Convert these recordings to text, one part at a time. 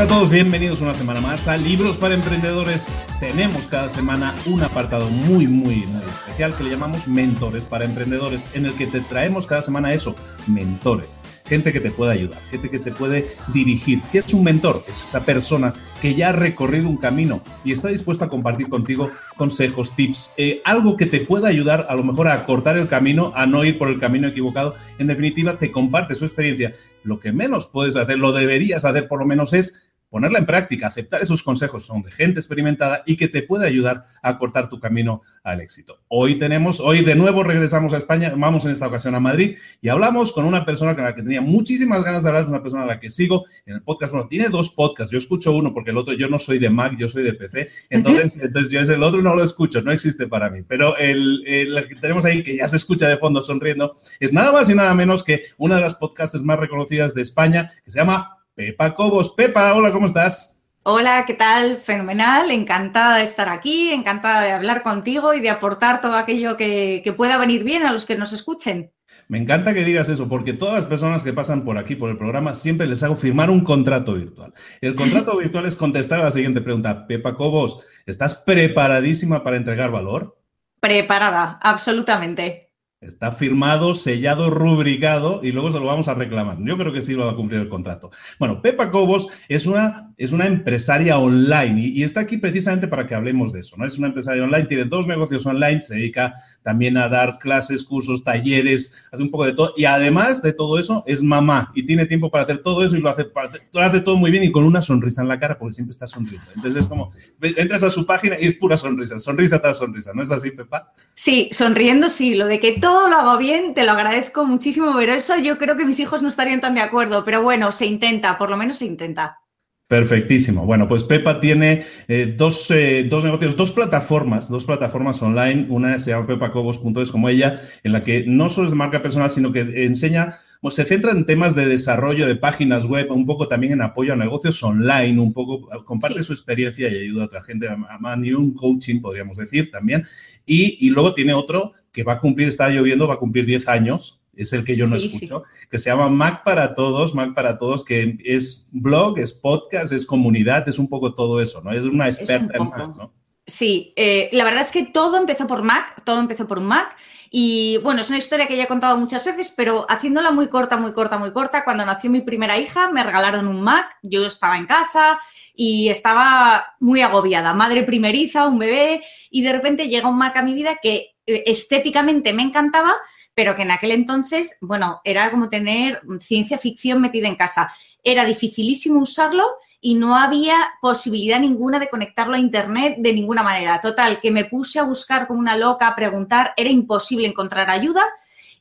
A todos, bienvenidos una semana más a Libros para Emprendedores. Tenemos cada semana un apartado muy, muy, muy especial que le llamamos Mentores para Emprendedores, en el que te traemos cada semana eso, mentores, gente que te puede ayudar, gente que te puede dirigir. ¿Qué es un mentor? Es esa persona que ya ha recorrido un camino y está dispuesta a compartir contigo consejos, tips, eh, algo que te pueda ayudar a lo mejor a cortar el camino, a no ir por el camino equivocado. En definitiva, te comparte su experiencia. Lo que menos puedes hacer, lo deberías hacer por lo menos es ponerla en práctica, aceptar esos consejos son de gente experimentada y que te puede ayudar a cortar tu camino al éxito. Hoy tenemos, hoy de nuevo regresamos a España, vamos en esta ocasión a Madrid y hablamos con una persona con la que tenía muchísimas ganas de hablar, es una persona a la que sigo en el podcast. Bueno, tiene dos podcasts, yo escucho uno porque el otro, yo no soy de Mac, yo soy de PC, entonces, entonces yo es el otro no lo escucho, no existe para mí, pero el, el, que tenemos ahí que ya se escucha de fondo sonriendo es nada más y nada menos que una de las podcasts más reconocidas de España que se llama Pepa Cobos. Pepa, hola, ¿cómo estás? Hola, ¿qué tal? Fenomenal, encantada de estar aquí, encantada de hablar contigo y de aportar todo aquello que, pueda venir bien a los que nos escuchen. Me encanta que digas eso, porque todas las personas que pasan por aquí, por el programa, siempre les hago firmar un contrato virtual. El contrato virtual es contestar a la siguiente pregunta. Pepa Cobos, ¿estás preparadísima para entregar valor? Preparada, absolutamente. Está firmado, sellado, rubricado y luego se lo vamos a reclamar. Yo creo que sí lo va a cumplir el contrato. Bueno, Pepa Cobos es una, es una empresaria online y, está aquí precisamente para que hablemos de eso. ¿no? Es una empresaria online, tiene dos negocios online, se dedica también a dar clases, cursos, talleres, hace un poco de todo. Y además de todo eso, es mamá y tiene tiempo para hacer todo eso y lo hace, lo hace todo muy bien y con una sonrisa en la cara porque siempre está sonriendo. Entonces es como, entras a su página y es pura sonrisa, sonrisa tras sonrisa. ¿No es así, Pepa? Sí, sonriendo sí. Lo de que todo lo hago bien, te lo agradezco muchísimo, pero eso yo creo que mis hijos no estarían tan de acuerdo, pero bueno, se intenta, por lo menos se intenta. Perfectísimo. Bueno, pues Pepa tiene eh, dos, eh, dos, negocios, dos plataformas, dos plataformas online. Una se llama pepacobos.es como ella, en la que no solo es de marca personal, sino que enseña, pues se centra en temas de desarrollo de páginas web, un poco también en apoyo a negocios online, un poco comparte su experiencia y ayuda a otra gente a, a, un coaching, podríamos decir también. Y, y luego tiene otro que va a cumplir, está lloviendo, va a cumplir 10 años, es el que yo no escucho, que se llama Mac para Todos, Mac para Todos, que es blog, es podcast, es comunidad, es un poco todo eso, ¿no? Es una experta en Mac, ¿no? Sí, eh, la verdad es que todo empezó por Mac, todo empezó por un Mac. Y bueno, es una historia que ya he contado muchas veces, pero haciéndola muy corta, muy corta, muy corta, cuando nació mi primera hija me regalaron un Mac, yo estaba en casa y estaba muy agobiada, madre primeriza, un bebé, y de repente llega un Mac a mi vida que estéticamente me encantaba, pero que en aquel entonces, bueno, era como tener ciencia ficción metida en casa. Era dificilísimo usarlo y no había posibilidad ninguna de conectarlo a Internet de ninguna manera. Total, que me puse a buscar como una loca, a preguntar, era imposible encontrar ayuda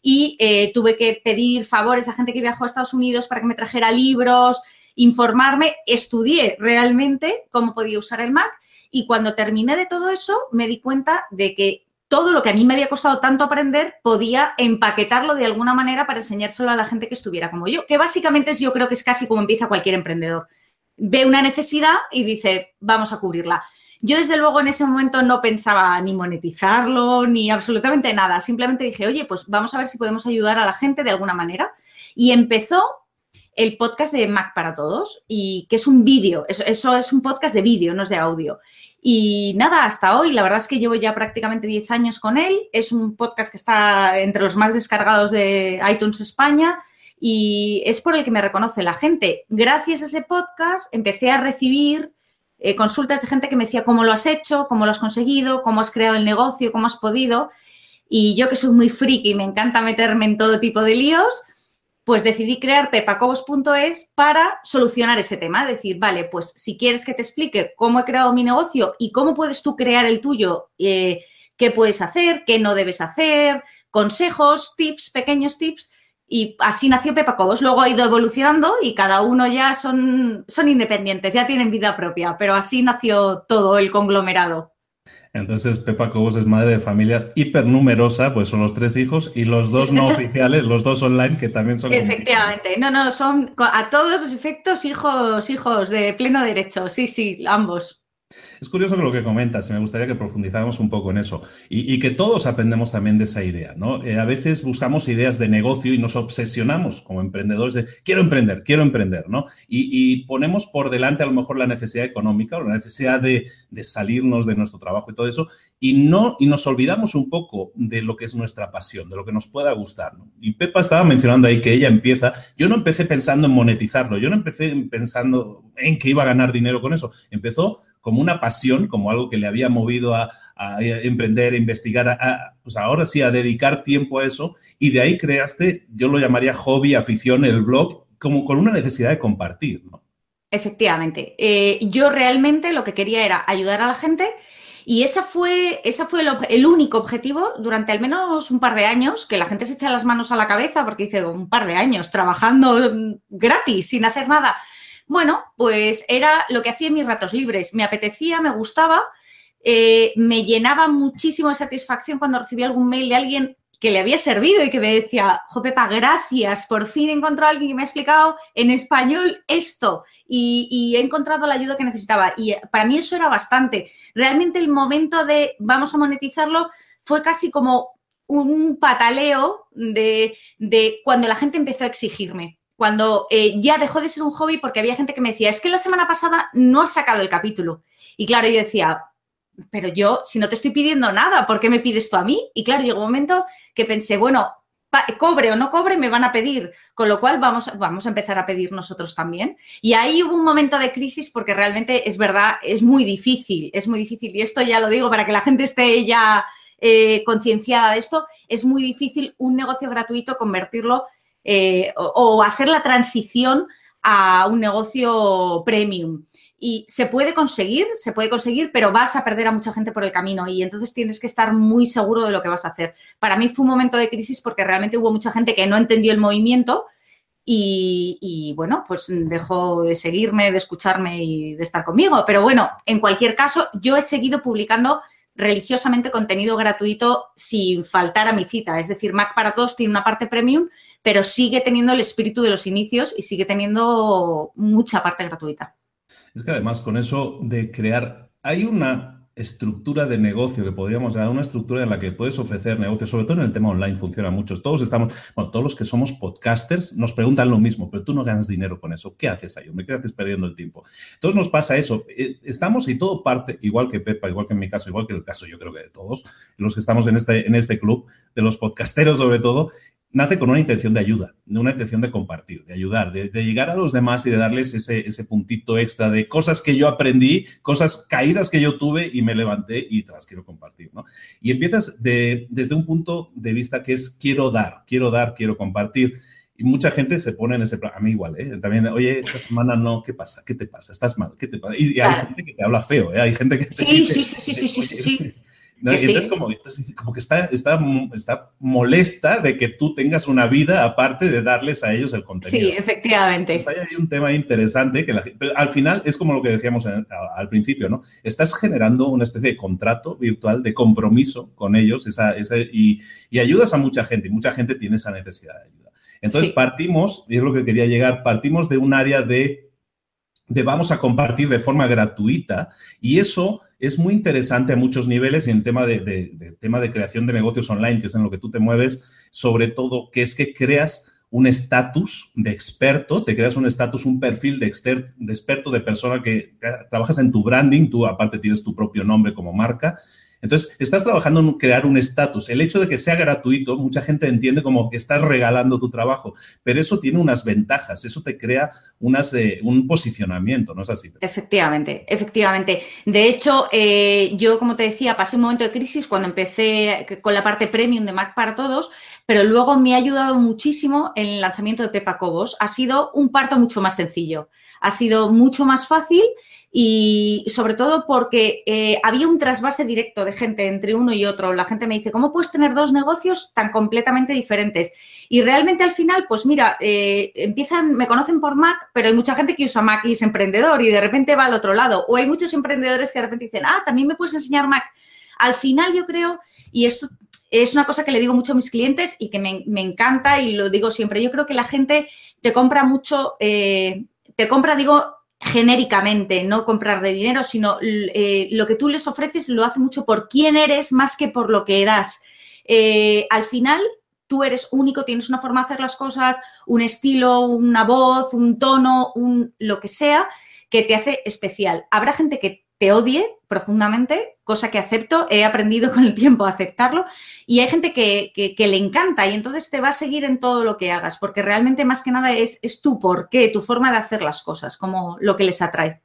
y eh, tuve que pedir favores a gente que viajó a Estados Unidos para que me trajera libros, informarme, estudié realmente cómo podía usar el Mac y cuando terminé de todo eso me di cuenta de que todo lo que a mí me había costado tanto aprender podía empaquetarlo de alguna manera para enseñárselo a la gente que estuviera como yo, que básicamente es, yo creo que es casi como empieza cualquier emprendedor. Ve una necesidad y dice, vamos a cubrirla. Yo desde luego en ese momento no pensaba ni monetizarlo ni absolutamente nada. Simplemente dije, oye, pues vamos a ver si podemos ayudar a la gente de alguna manera. Y empezó el podcast de Mac para Todos, y que es un vídeo, eso, eso, es un podcast de vídeo, no es de audio. Y nada, hasta hoy, la verdad es que llevo ya prácticamente 10 años con él, es un podcast que está entre los más descargados de iTunes España y es por el que me reconoce la gente. Gracias a ese podcast empecé a recibir eh, consultas de gente que me decía cómo lo has hecho, cómo lo has conseguido, cómo has creado el negocio, cómo has podido. Y yo que soy muy friki me encanta meterme en todo tipo de líos, pues decidí crear pepacobos.es para solucionar ese tema. Decir, vale, pues si quieres que te explique cómo he creado mi negocio y cómo puedes tú crear el tuyo, eh, qué puedes hacer, qué no debes hacer, consejos, tips, pequeños tips, y así nació Pepa Cobos. Luego ha ido evolucionando y cada uno ya son, son independientes, ya tienen vida propia, pero así nació todo el conglomerado. Entonces, Pepa Cobos es madre de familia hipernumerosa, pues son los tres hijos y los dos no oficiales, los dos online, que también son. Efectivamente, no, no, son a todos los efectos hijos, hijos de pleno derecho, sí, sí, ambos. Es curioso lo que comentas y me gustaría que profundizáramos un poco en eso y, que todos aprendemos también de esa idea, ¿no? Eh, a veces buscamos ideas de negocio y nos obsesionamos como emprendedores de quiero emprender, quiero emprender, ¿no? Y, ponemos por delante a lo mejor la necesidad económica o la necesidad de, salirnos de nuestro trabajo y todo eso y no y nos olvidamos un poco de lo que es nuestra pasión, de lo que nos pueda gustar, ¿no? Y Pepa estaba mencionando ahí que ella empieza, yo no empecé pensando en monetizarlo, yo no empecé pensando en que iba a ganar dinero con eso, empezó como una pasión, como algo que le había movido a, emprender, a investigar, pues ahora sí, a dedicar tiempo a eso. Y de ahí creaste, yo lo llamaría hobby, afición, el blog, como con una necesidad de compartir. Efectivamente. Eh, yo realmente lo que quería era ayudar a la gente y esa fue, esa fue el, el, único objetivo durante al menos un par de años, que la gente se echa las manos a la cabeza porque dice un par de años trabajando gratis, sin hacer nada. Bueno, pues era lo que hacía en mis ratos libres. Me apetecía, me gustaba, eh, me llenaba muchísimo de satisfacción cuando recibía algún mail de alguien que le había servido y que me decía, Jopepa, gracias, por fin he encontrado a alguien que me ha explicado en español esto y, he encontrado la ayuda que necesitaba. Y para mí eso era bastante. Realmente el momento de vamos a monetizarlo fue casi como un pataleo de, de cuando la gente empezó a exigirme cuando eh, ya dejó de ser un hobby porque había gente que me decía, es que la semana pasada no has sacado el capítulo. Y claro, yo decía, pero yo, si no te estoy pidiendo nada, ¿por qué me pides tú a mí? Y claro, llegó un momento que pensé, bueno, cobre o no cobre, me van a pedir, con lo cual vamos, vamos a empezar a pedir nosotros también. Y ahí hubo un momento de crisis porque realmente es verdad, es muy difícil, es muy difícil. Y esto ya lo digo para que la gente esté ya eh, concienciada de esto, es muy difícil un negocio gratuito convertirlo eh, o, hacer la transición a un negocio premium. Y se puede conseguir, se puede conseguir, pero vas a perder a mucha gente por el camino y entonces tienes que estar muy seguro de lo que vas a hacer. Para mí fue un momento de crisis porque realmente hubo mucha gente que no entendió el movimiento y, y, bueno, pues dejó de seguirme, de escucharme y de estar conmigo. Pero bueno, en cualquier caso, yo he seguido publicando religiosamente contenido gratuito sin faltar a mi cita. Es decir, Mac para todos tiene una parte premium, pero sigue teniendo el espíritu de los inicios y sigue teniendo mucha parte gratuita. Es que además con eso de crear, hay una estructura de negocio que podríamos dar, una estructura en la que puedes ofrecer negocios, sobre todo en el tema online funciona mucho. Todos estamos, bueno, todos los que somos podcasters nos preguntan lo mismo, pero tú no ganas dinero con eso. ¿Qué haces ahí? ¿qué haces perdiendo el tiempo? Entonces nos pasa eso. Eh, estamos y todo parte, igual que Pepa, igual que en mi caso, igual que el caso yo creo que de todos, los que estamos en este, en este club, de los podcasteros sobre todo, nace con una intención de ayuda, de una intención de compartir, de ayudar, de, llegar a los demás y de darles ese, ese, puntito extra de cosas que yo aprendí, cosas caídas que yo tuve y me levanté y te las quiero compartir, ¿no? Y empiezas desde un punto de vista que es quiero dar, quiero dar, quiero compartir. Y mucha gente se pone en ese plan, a mí igual, ¿eh? También, oye, esta semana no, ¿qué pasa? ¿Qué te pasa? ¿Estás mal? ¿Qué te pasa? Y, hay gente que te habla feo, ¿eh? Hay gente que te sí, sí, sí, sí, sí, sí, sí. Entonces, como, como, que está, está, está molesta de que tú tengas una vida aparte de darles a ellos el contenido. Sí, efectivamente. Pues hay un tema interesante que al final es como lo que decíamos al principio, ¿no? Estás generando una especie de contrato virtual de compromiso con ellos esa, y, y ayudas a mucha gente y mucha gente tiene esa necesidad de ayuda. Entonces partimos, y es lo que quería llegar, partimos de un área de, de vamos a compartir de forma gratuita y eso es muy interesante a muchos niveles en el tema de, tema de creación de negocios online, que es en lo que tú te mueves, sobre todo, que es que creas un estatus de experto, te creas un estatus, un perfil de, de experto, de persona que trabajas en tu branding, tú aparte tienes tu propio nombre como marca entonces, estás trabajando en crear un estatus. El hecho de que sea gratuito, mucha gente entiende como que estás regalando tu trabajo, pero eso tiene unas ventajas, eso te crea unas, eh, un posicionamiento, ¿no es así? Efectivamente, efectivamente. De hecho, eh, yo, como te decía, pasé un momento de crisis cuando empecé con la parte premium de Mac para todos, pero luego me ha ayudado muchísimo el lanzamiento de Pepa Cobos. Ha sido un parto mucho más sencillo, ha sido mucho más fácil y sobre todo porque eh, había un trasvase directo de gente entre uno y otro. La gente me dice, ¿cómo puedes tener dos negocios tan completamente diferentes? Y realmente al final, pues mira, eh, empiezan, me conocen por Mac, pero hay mucha gente que usa Mac y es emprendedor y de repente va al otro lado. O hay muchos emprendedores que de repente dicen, ah, también me puedes enseñar Mac. Al final yo creo, y esto es una cosa que le digo mucho a mis clientes y que me, encanta y lo digo siempre, yo creo que la gente te compra mucho, eh, te compra, digo, genéricamente, no comprar de dinero, sino eh, lo que tú les ofreces lo hace mucho por quién eres más que por lo que das. Eh, al final, tú eres único, tienes una forma de hacer las cosas, un estilo, una voz, un tono, un lo que sea, que te hace especial. Habrá gente que te odie profundamente, cosa que acepto, he aprendido con el tiempo a aceptarlo, y hay gente que, le encanta y entonces te va a seguir en todo lo que hagas, porque realmente más que nada es, es tu por qué, tu forma de hacer las cosas, como lo que les atrae.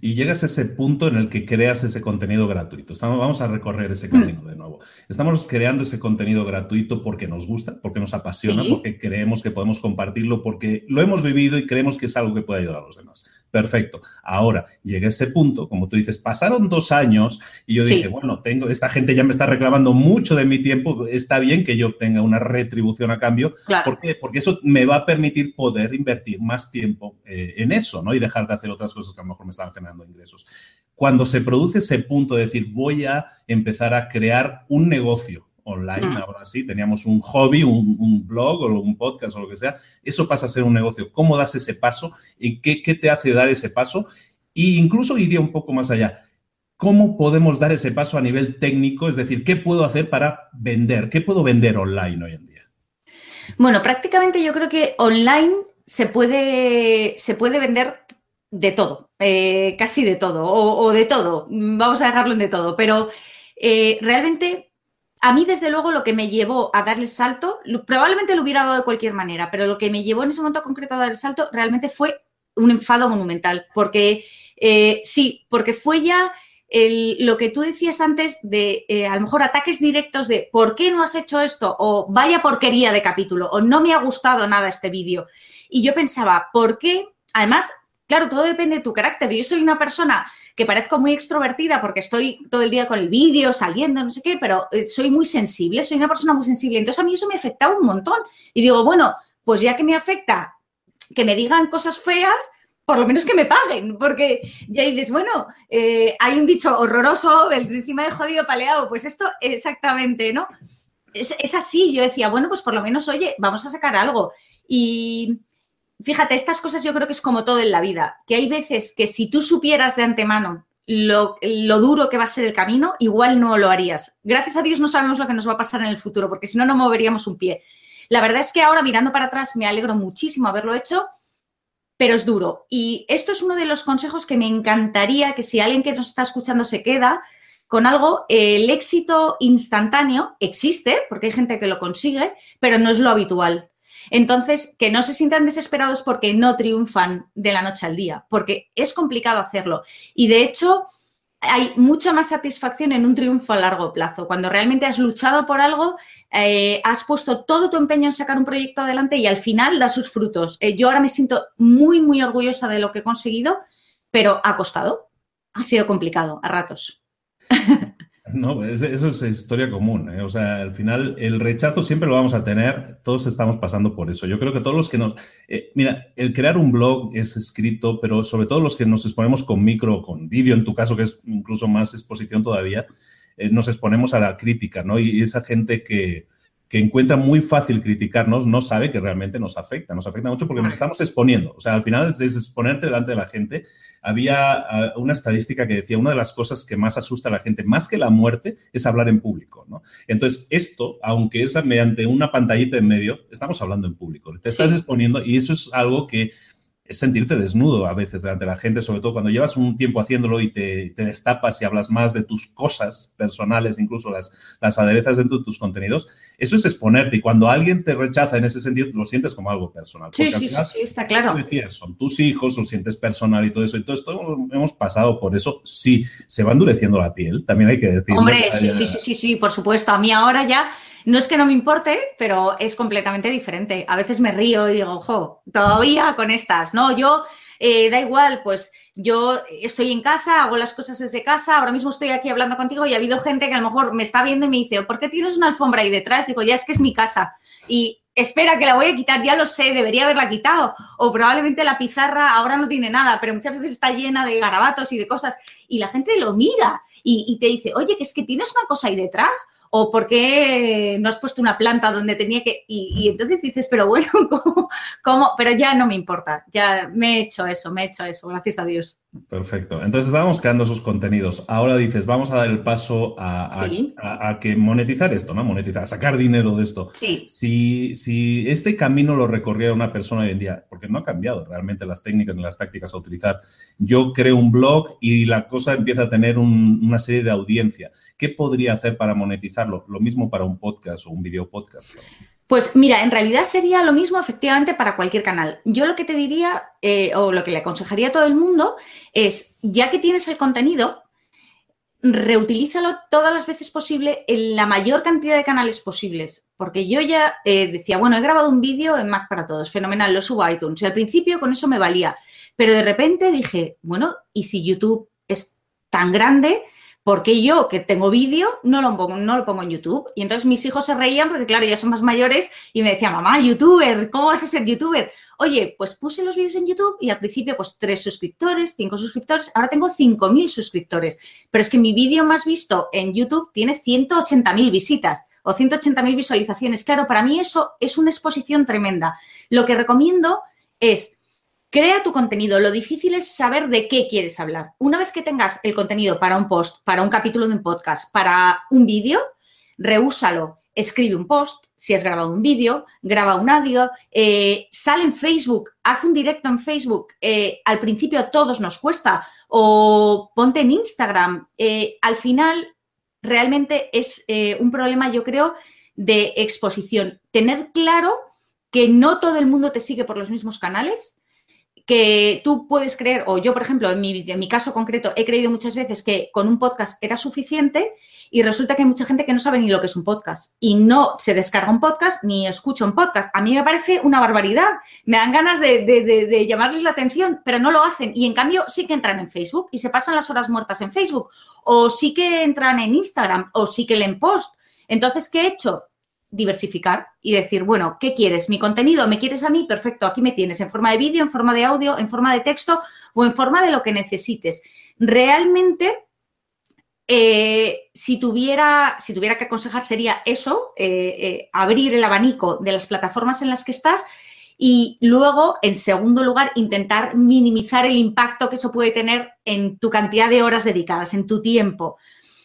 Y llegas a ese punto en el que creas ese contenido gratuito. Estamos, vamos a recorrer ese camino de nuevo. Estamos creando ese contenido gratuito porque nos gusta, porque nos apasiona, porque creemos que podemos compartirlo, porque lo hemos vivido y creemos que es algo que puede ayudar a los demás. Perfecto. Ahora, llegué a ese punto, como tú dices, pasaron dos años y yo dije, bueno, tengo, esta gente ya me está reclamando mucho de mi tiempo, está bien que yo obtenga una retribución a cambio. ¿Por qué? Porque eso me va a permitir poder invertir más tiempo eh, en eso, ¿no? Y dejar de hacer otras cosas que a lo mejor me estaban generando ingresos. Cuando se produce ese punto de decir, voy a empezar a crear un negocio, online, ahora sí, teníamos un hobby, un, blog o un podcast o lo que sea, eso pasa a ser un negocio. ¿Cómo das ese paso? ¿Y qué, qué te hace dar ese paso? E incluso iría un poco más allá. ¿Cómo podemos dar ese paso a nivel técnico? Es decir, ¿qué puedo hacer para vender? ¿Qué puedo vender online hoy en día? Bueno, prácticamente yo creo que online se puede, se puede vender de todo, eh, casi de todo, o, de todo. Vamos a dejarlo en de todo, pero eh, realmente a mí, desde luego, lo que me llevó a dar el salto, probablemente lo hubiera dado de cualquier manera, pero lo que me llevó en ese momento concreto a dar el salto realmente fue un enfado monumental, porque eh, sí, porque fue ya lo que tú decías antes de eh, a lo mejor ataques directos de ¿por qué no has hecho esto? o vaya porquería de capítulo o no me ha gustado nada este vídeo. Y yo pensaba, ¿por qué? Además, claro, todo depende de tu carácter. Yo soy una persona que parezco muy extrovertida porque estoy todo el día con el vídeo, saliendo, no sé qué, pero eh, soy muy sensible, soy una persona muy sensible. Entonces a mí eso me afectaba un montón. Y digo, bueno, pues ya que me afecta que me digan cosas feas, por lo menos que me paguen, porque ya dices, bueno, eh, hay un dicho horroroso, el encima de jodido paleado, pues esto exactamente, ¿no? Es, es, así, yo decía, bueno, pues por lo menos, oye, vamos a sacar algo. Y, fíjate, estas cosas yo creo que es como todo en la vida, que hay veces que si tú supieras de antemano lo, duro que va a ser el camino, igual no lo harías. Gracias a Dios no sabemos lo que nos va a pasar en el futuro, porque si no, no moveríamos un pie. La verdad es que ahora mirando para atrás me alegro muchísimo haberlo hecho, pero es duro. Y esto es uno de los consejos que me encantaría que si alguien que nos está escuchando se queda, con algo, el éxito instantáneo existe, porque hay gente que lo consigue, pero no es lo habitual. Entonces, que no se sientan desesperados porque no triunfan de la noche al día, porque es complicado hacerlo. Y de hecho, hay mucha más satisfacción en un triunfo a largo plazo. Cuando realmente has luchado por algo, eh, has puesto todo tu empeño en sacar un proyecto adelante y al final da sus frutos. Eh, yo ahora me siento muy, muy orgullosa de lo que he conseguido, pero ha costado. Ha sido complicado a ratos. No, eso es historia común. ¿eh? O sea, al final el rechazo siempre lo vamos a tener. Todos estamos pasando por eso. Yo creo que todos los que nos... Eh, mira, el crear un blog es escrito, pero sobre todo los que nos exponemos con micro, con vídeo, en tu caso, que es incluso más exposición todavía, eh, nos exponemos a la crítica, ¿no? Y esa gente que, que encuentra muy fácil criticarnos, no sabe que realmente nos afecta. Nos afecta mucho porque nos estamos exponiendo. O sea, al final es exponerte delante de la gente. Había ah, una estadística que decía, una de las cosas que más asusta a la gente, más que la muerte, es hablar en público. ¿no? Entonces, esto, aunque es mediante una pantallita en medio, estamos hablando en público. Te estás exponiendo y eso es algo que es sentirte desnudo a veces delante de la gente, sobre todo cuando llevas un tiempo haciéndolo y te, destapas y hablas más de tus cosas personales, incluso las, las aderezas dentro de tus contenidos. Eso es exponerte y cuando alguien te rechaza en ese sentido, lo sientes como algo personal. Sí, sí, sí, está claro. Decías, son tus hijos, lo sientes personal y todo eso. Y todo esto hemos pasado por eso. Sí, se va endureciendo la piel, también hay que decirlo. Hombre, sí, sí, sí, sí, sí, por supuesto. A mí ahora ya no es que no me importe, pero es completamente diferente. A veces me río y digo, ojo, todavía con estas, ¿no? Yo, eh, da igual, pues yo estoy en casa, hago las cosas desde casa, ahora mismo estoy aquí hablando contigo y ha habido gente que a lo mejor me está viendo y me dice, ¿por qué tienes una alfombra ahí detrás? Digo, ya es que es mi casa. Y espera, que la voy a quitar, ya lo sé, debería haberla quitado. O probablemente la pizarra ahora no tiene nada, pero muchas veces está llena de garabatos y de cosas. Y la gente lo mira y, y te dice, oye, que es que tienes una cosa ahí detrás o por qué no has puesto una planta donde tenía que... Y, entonces dices, pero bueno, ¿cómo, Pero ya no me importa, ya me he hecho eso, me he hecho eso, gracias a Dios. Perfecto. Entonces estábamos creando esos contenidos. Ahora dices, vamos a dar el paso a, a, que monetizar esto, ¿no? Monetizar, a sacar dinero de esto. Sí. Si, si este camino lo recorriera una persona hoy en día, porque no ha cambiado realmente las técnicas ni las tácticas a utilizar, yo creo un blog y la cosa empieza a tener una serie de audiencia. ¿Qué podría hacer para monetizarlo? Lo mismo para un podcast o un video podcast. Pues mira, en realidad sería lo mismo efectivamente para cualquier canal. Yo lo que te diría eh, o lo que le aconsejaría a todo el mundo es, ya que tienes el contenido, reutilízalo todas las veces posible en la mayor cantidad de canales posibles. Porque yo ya eh, decía, bueno, he grabado un vídeo en Mac para todos, fenomenal, lo subo a iTunes. Y al principio con eso me valía. Pero de repente dije, bueno, ¿y si YouTube es tan grande? Porque yo, que tengo vídeo, no lo, pongo, no lo pongo en YouTube? Y entonces mis hijos se reían porque, claro, ya son más mayores y me decían, mamá, youtuber, ¿cómo vas a ser youtuber? Oye, pues puse los vídeos en YouTube y al principio, pues tres suscriptores, cinco suscriptores, ahora tengo cinco mil suscriptores. Pero es que mi vídeo más visto en YouTube tiene 180.000 visitas o 180.000 visualizaciones. Claro, para mí eso es una exposición tremenda. Lo que recomiendo es Crea tu contenido. Lo difícil es saber de qué quieres hablar. Una vez que tengas el contenido para un post, para un capítulo de un podcast, para un vídeo, reúsalo. Escribe un post, si has grabado un vídeo, graba un audio, eh, sale en Facebook, haz un directo en Facebook. Eh, al principio a todos nos cuesta. O ponte en Instagram. Eh, al final, realmente es un problema, yo creo, de exposición. Tener claro que no todo el mundo te sigue por los mismos canales que tú puedes creer, o yo, por ejemplo, en mi, en mi caso concreto, he creído muchas veces que con un podcast era suficiente y resulta que hay mucha gente que no sabe ni lo que es un podcast y no se descarga un podcast ni escucha un podcast. A mí me parece una barbaridad. Me dan ganas de, de llamarles la atención, pero no lo hacen. Y en cambio sí que entran en Facebook y se pasan las horas muertas en Facebook, o sí que entran en Instagram, o sí que leen post. Entonces, ¿qué he hecho? Diversificar y decir, bueno, ¿qué quieres? ¿Mi contenido? ¿Me quieres a mí? Perfecto, aquí me tienes en forma de vídeo, en forma de audio, en forma de texto o en forma de lo que necesites. Realmente, eh, si, tuviera, si tuviera que aconsejar sería eso, eh, eh, abrir el abanico de las plataformas en las que estás y luego, en segundo lugar, intentar minimizar el impacto que eso puede tener en tu cantidad de horas dedicadas, en tu tiempo.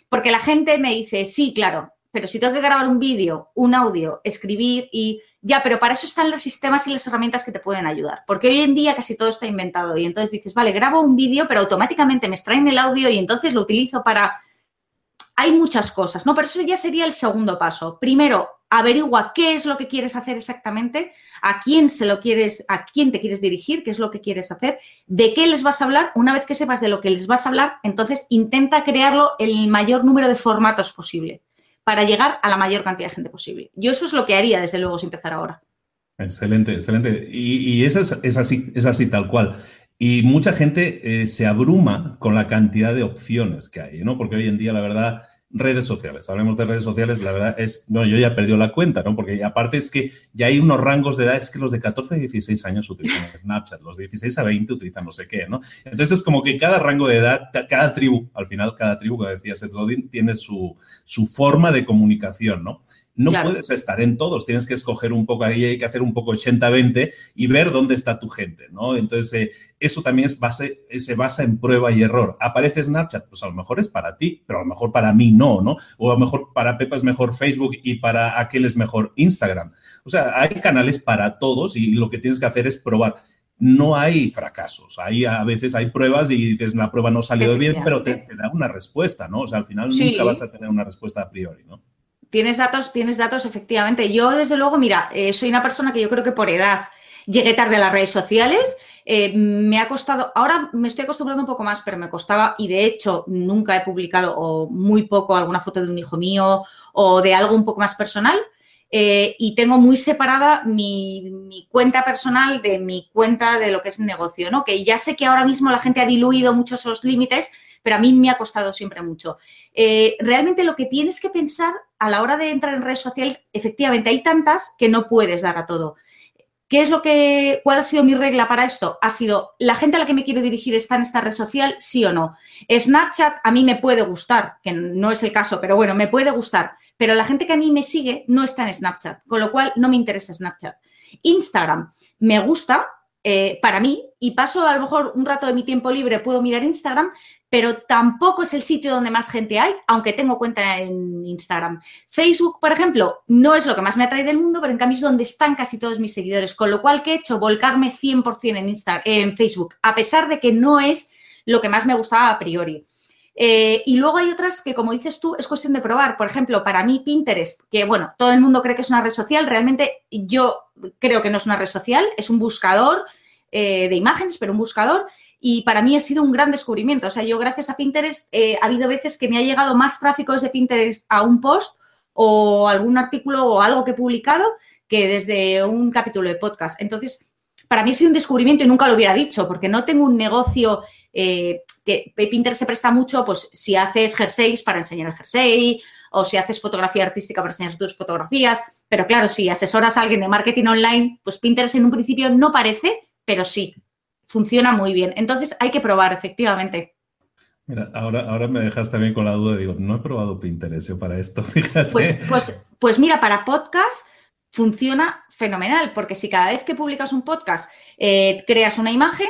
Porque la gente me dice, sí, claro, pero si tengo que grabar un vídeo, un audio, escribir y ya, pero para eso están los sistemas y las herramientas que te pueden ayudar, porque hoy en día casi todo está inventado y entonces dices, vale, grabo un vídeo, pero automáticamente me extraen el audio y entonces lo utilizo para... hay muchas cosas, ¿no? Pero eso ya sería el segundo paso. Primero, averigua qué es lo que quieres hacer exactamente, a quién se lo quieres, a quién te quieres dirigir, qué es lo que quieres hacer, de qué les vas a hablar. Una vez que sepas de lo que les vas a hablar, entonces intenta crearlo en el mayor número de formatos posible para llegar a la mayor cantidad de gente posible. Yo eso es lo que haría, desde luego, si empezar ahora. Excelente, excelente. Y, eso es, así, es así tal cual. Y mucha gente eh, se abruma con la cantidad de opciones que hay, ¿no? Porque hoy en día, la verdad, redes sociales. Hablemos de redes sociales, la verdad es, no, yo ya perdió la cuenta, ¿no? Porque aparte es que ya hay unos rangos de edad, es que los de 14 a 16 años utilizan Snapchat, los de 16 a 20 utilizan no sé qué, ¿no? Entonces es como que cada rango de edad, cada tribu, al final cada tribu, como decía Seth Godin, tiene su, su forma de comunicación, ¿no? No puedes estar en todos, tienes que escoger un poco ahí, hay que hacer un poco 80-20 y ver dónde está tu gente, ¿no? Entonces, eh, eso también es base, se basa en prueba y error. ¿Aparece Snapchat? Pues a lo mejor es para ti, pero a lo mejor para mí no, ¿no? O a lo mejor para Pepa es mejor Facebook y para aquel es mejor Instagram. O sea, hay canales para todos y lo que tienes que hacer es probar no hay fracasos. Hay, a veces hay pruebas y dices, la prueba no salió bien, pero te, da una respuesta, ¿no? O sea, al final nunca vas a tener una respuesta a priori, ¿no? Tienes datos, tienes datos, efectivamente. Yo, desde luego, mira, eh, soy una persona que yo creo que por edad llegué tarde a las redes sociales. Eh, me ha costado, ahora me estoy acostumbrando un poco más, pero me costaba y de hecho nunca he publicado o muy poco alguna foto de un hijo mío o de algo un poco más personal. Eh, y tengo muy separada mi, cuenta personal de mi cuenta de lo que es negocio, ¿no? Que ya sé que ahora mismo la gente ha diluido mucho esos límites, pero a mí me ha costado siempre mucho. Eh, realmente lo que tienes que pensar a la hora de entrar en redes sociales, efectivamente hay tantas que no puedes dar a todo. ¿Qué es lo que, cuál ha sido mi regla para esto? Ha sido, ¿la gente a la que me quiero dirigir está en esta red social? Sí o no. Snapchat a mí me puede gustar, que no es el caso, pero bueno, me puede gustar. Pero la gente que a mí me sigue no está en Snapchat, con lo cual no me interesa Snapchat. Instagram me gusta, eh, para mí y paso a lo mejor un rato de mi tiempo libre, puedo mirar Instagram, pero tampoco es el sitio donde más gente hay, aunque tengo cuenta en Instagram. Facebook, por ejemplo, no es lo que más me atrae del mundo, pero en cambio es donde están casi todos mis seguidores, con lo cual he hecho volcarme 100% en, Insta en Facebook, a pesar de que no es lo que más me gustaba a priori. Eh, y luego hay otras que, como dices tú, es cuestión de probar. Por ejemplo, para mí Pinterest, que bueno, todo el mundo cree que es una red social, realmente yo creo que no es una red social, es un buscador eh, de imágenes, pero un buscador. Y para mí ha sido un gran descubrimiento. O sea, yo gracias a Pinterest eh, ha habido veces que me ha llegado más tráfico desde Pinterest a un post o algún artículo o algo que he publicado que desde un capítulo de podcast. Entonces, para mí ha sido un descubrimiento y nunca lo hubiera dicho, porque no tengo un negocio que Pinterest se presta mucho, pues si haces jerseys para enseñar el jersey o si haces fotografía artística para enseñar tus fotografías. Pero claro, si asesoras a alguien de marketing online, pues Pinterest en un principio no parece, pero sí, funciona muy bien. Entonces hay que probar, efectivamente. Mira, ahora, ahora me dejas también con la duda, digo, no he probado Pinterest yo para esto, fíjate. Pues, pues, pues mira, para podcast funciona fenomenal, porque si cada vez que publicas un podcast eh, creas una imagen,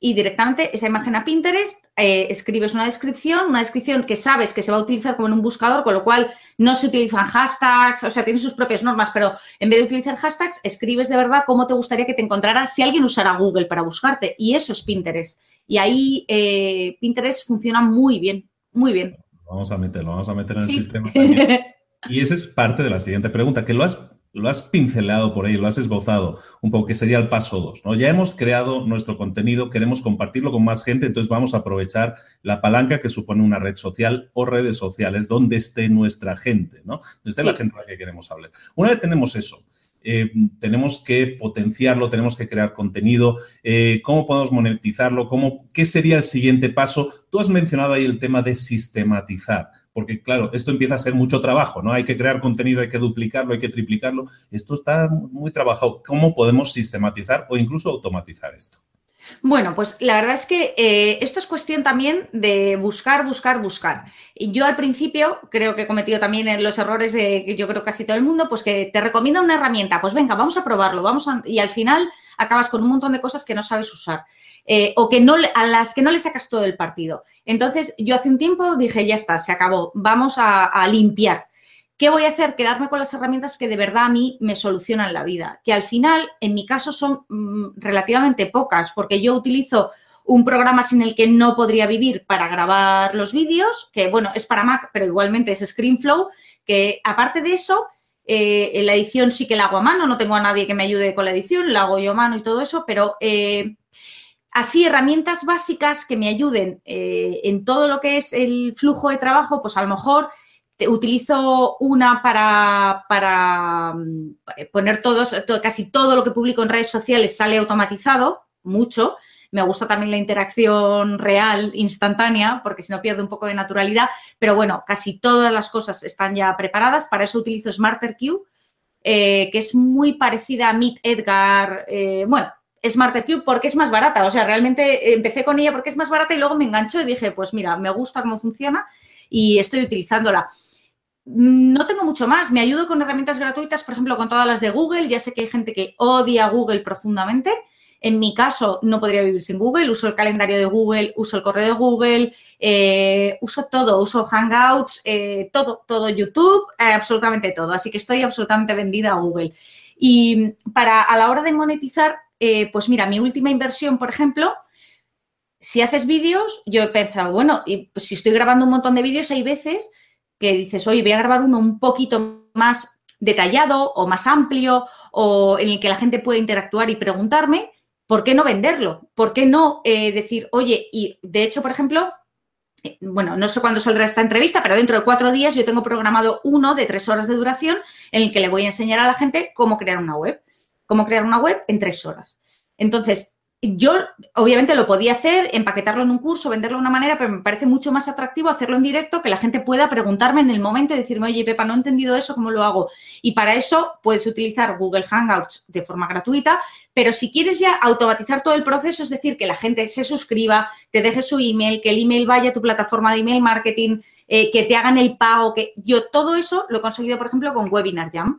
y directamente esa imagen a Pinterest, eh, escribes una descripción, una descripción que sabes que se va a utilizar como en un buscador, con lo cual no se utilizan hashtags, o sea, tiene sus propias normas, pero en vez de utilizar hashtags, escribes de verdad cómo te gustaría que te encontrara si alguien usara Google para buscarte. Y eso es Pinterest. Y ahí eh, Pinterest funciona muy bien, muy bien. Vamos a meterlo, vamos a meter en el sistema. Y esa es parte de la siguiente pregunta, que lo has lo has pincelado por ahí, lo has esbozado un poco, que sería el paso 2. ¿no? Ya hemos creado nuestro contenido, queremos compartirlo con más gente, entonces vamos a aprovechar la palanca que supone una red social o redes sociales donde esté nuestra gente, ¿no? Donde esté la gente a la que queremos hablar. Una vez tenemos eso, eh, tenemos que potenciarlo, tenemos que crear contenido, eh, cómo podemos monetizarlo, ¿Cómo, qué sería el siguiente paso. Tú has mencionado ahí el tema de sistematizar porque claro, esto empieza a ser mucho trabajo, ¿no? Hay que crear contenido, hay que duplicarlo, hay que triplicarlo. Esto está muy trabajado. ¿Cómo podemos sistematizar o incluso automatizar esto? Bueno, pues la verdad es que eh, esto es cuestión también de buscar, buscar, buscar. Y yo al principio creo que he cometido también los errores de que yo creo casi todo el mundo, pues que te recomienda una herramienta, pues venga, vamos a probarlo, vamos a... y al final acabas con un montón de cosas que no sabes usar. Eh, o que no, a las que no le sacas todo el partido. Entonces, yo hace un tiempo dije, ya está, se acabó, vamos a, limpiar. ¿Qué voy a hacer? Quedarme con las herramientas que de verdad a mí me solucionan la vida, que al final, en mi caso, son mm, relativamente pocas, porque yo utilizo un programa sin el que no podría vivir para grabar los vídeos, que bueno, es para Mac, pero igualmente es ScreenFlow, que aparte de eso, eh, la edición sí que la hago a mano, no tengo a nadie que me ayude con la edición, la hago yo a mano y todo eso, pero eh, así herramientas básicas que me ayuden eh, en todo lo que es el flujo de trabajo, pues a lo mejor utilizo una para, para mm, poner todos, casi todo lo que publico en redes sociales sale automatizado, mucho. Me gusta también la interacción real, instantánea, porque si no pierde un poco de naturalidad. Pero bueno, casi todas las cosas están ya preparadas. Para eso utilizo SmarterQ, eh, que es muy parecida a Meet Edgar. Eh, bueno, SmarterQ porque es más barata. O sea, realmente empecé con ella porque es más barata y luego me engancho y dije, pues mira, me gusta cómo funciona y estoy utilizándola. No tengo mucho más. Me ayudo con herramientas gratuitas, por ejemplo, con todas las de Google. Ya sé que hay gente que odia Google profundamente. En mi caso, no podría vivir sin Google. Uso el calendario de Google, uso el correo de Google, eh, uso todo, uso Hangouts, eh, todo, todo YouTube, eh, absolutamente todo. Así que estoy absolutamente vendida a Google. Y para a la hora de monetizar, pues mira, mi última inversión, por ejemplo, si haces vídeos, yo he pensado, bueno, y pues si estoy grabando un montón de vídeos, hay veces que dices, oye, voy a grabar uno un poquito más detallado o más amplio o en el que la gente pueda interactuar y preguntarme ¿por qué no venderlo? ¿Por qué no eh, decir, oye, y de hecho, por ejemplo, eh, bueno, no sé cuándo saldrá esta entrevista, pero dentro de cuatro días yo tengo programado uno de tres horas de duración en el que le voy a enseñar a la gente cómo crear una web, cómo crear una web en tres horas. Entonces, yo obviamente lo podía hacer, empaquetarlo en un curso, venderlo de una manera, pero me parece mucho más atractivo hacerlo en directo, que la gente pueda preguntarme en el momento y decirme, oye, Pepa, no he entendido eso, ¿cómo lo hago? Y para eso puedes utilizar Google Hangouts de forma gratuita, pero si quieres ya automatizar todo el proceso, es decir, que la gente se suscriba, te deje su email, que el email vaya a tu plataforma de email marketing, eh, que te hagan el pago, que yo todo eso lo he conseguido, por ejemplo, con Webinar Jam.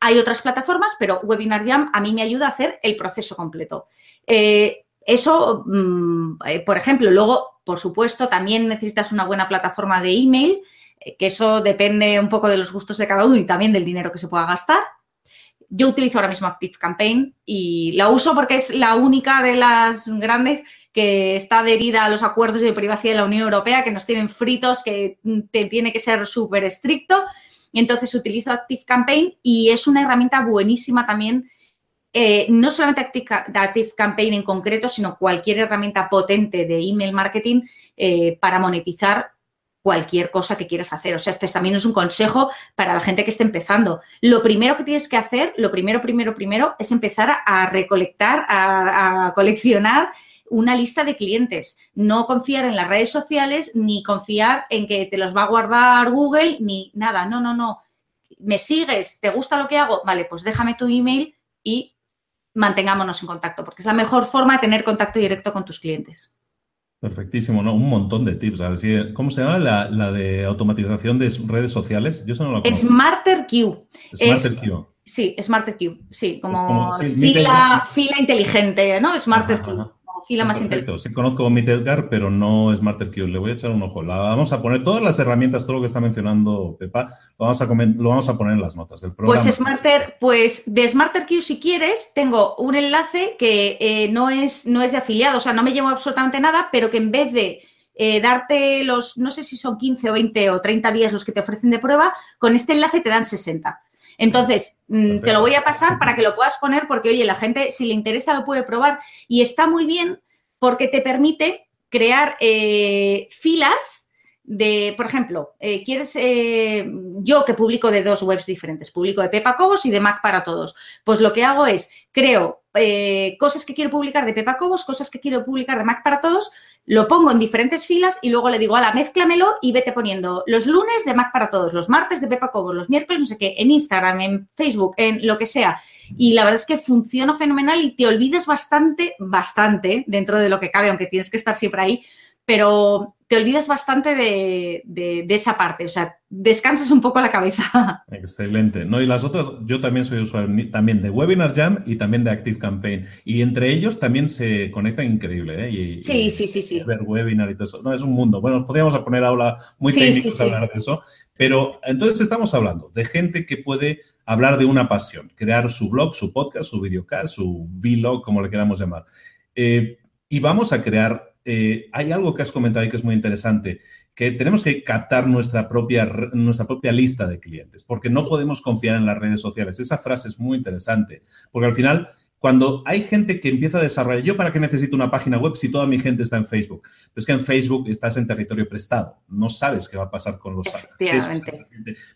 Hay otras plataformas, pero Webinar Jam a mí me ayuda a hacer el proceso completo. Eh, eso, mm, eh, por ejemplo, luego, por supuesto, también necesitas una buena plataforma de email, eh, que eso depende un poco de los gustos de cada uno y también del dinero que se pueda gastar. Yo utilizo ahora mismo Active Campaign y la uso porque es la única de las grandes que está adherida a los acuerdos de privacidad de la Unión Europea, que nos tienen fritos, que te tiene que ser súper estricto. Entonces utilizo Active Campaign y es una herramienta buenísima también eh, no solamente Active, Campaign en concreto, sino cualquier herramienta potente de email marketing eh, para monetizar cualquier cosa que quieras hacer. O sea, este también es un consejo para la gente que esté empezando. Lo primero que tienes que hacer, lo primero, primero, primero, es empezar a, recolectar, a, coleccionar una lista de clientes. No confiar en las redes sociales, ni confiar en que te los va a guardar Google, ni nada. No, no, no. ¿Me sigues? ¿Te gusta lo que hago? Vale, pues déjame tu email y mantengámonos en contacto, porque es la mejor forma de tener contacto directo con tus clientes. Perfectísimo, ¿no? Un montón de tips. ¿Cómo se llama la, de automatización de redes sociales? Yo eso no lo conozco. SmarterQ. SmarterQ. sí, SmarterQ. Sí, como, fila, fila, inteligente, ¿no? SmarterQ fila más Perfecto. Sí conozco Meet Edgar, pero no SmarterQ. Le voy a echar un ojo. La vamos a poner todas las herramientas, todo lo que está mencionando Pepa, lo vamos a, lo vamos a poner en las notas del programa. Pues Smarter, pues de SmarterQ, si quieres, tengo un enlace que eh, no, es, no es de afiliado, o sea, no me llevo absolutamente nada, pero que en vez de eh, darte los, no sé si son 15 o 20 o 30 días los que te ofrecen de prueba, con este enlace te dan 60. Entonces, mm, te lo voy a pasar para que lo puedas poner porque, oye, la gente, si le interesa, lo puede probar. Y está muy bien porque te permite crear eh, filas de, por ejemplo, eh, quieres, eh, yo que publico de dos webs diferentes, publico de Pepa Cobos y de Mac para todos, pues lo que hago es, creo eh, cosas que quiero publicar de Pepa Cobos, cosas que quiero publicar de Mac para todos, lo pongo en diferentes filas y luego le digo, ala, mézclamelo y vete poniendo los lunes de Mac para todos, los martes de Pepa Cobos, los miércoles no sé qué, en Instagram, en Facebook, en lo que sea. Y la verdad es que funciona fenomenal y te olvides bastante, bastante dentro de lo que cabe, aunque tienes que estar siempre ahí, pero te olvidas bastante de, esa parte, o sea, descansas un poco la cabeza. Excelente. No, y las otras, yo también soy usuario también de Webinar Jam y también de Active Campaign. Y entre ellos también se conectan increíble, ¿eh? sí, sí, sí, sí. Ver webinar y todo eso. No, es un mundo. Bueno, nos podríamos poner aula muy técnicos a hablar de eso, pero entonces estamos hablando de gente que puede hablar de una pasión, crear su blog, su podcast, su videocast, su vlog, como le queramos llamar. Eh, y vamos a crear, eh, hay algo que has comentado y que es muy interesante, que tenemos que captar nuestra propia, nuestra propia lista de clientes, porque no podemos confiar en las redes sociales. Esa frase es muy interesante, porque al final cuando hay gente que empieza a desarrollar, yo para qué necesito una página web si toda mi gente está en Facebook. Pues que en Facebook estás en territorio prestado, no sabes qué va a pasar con los accesos.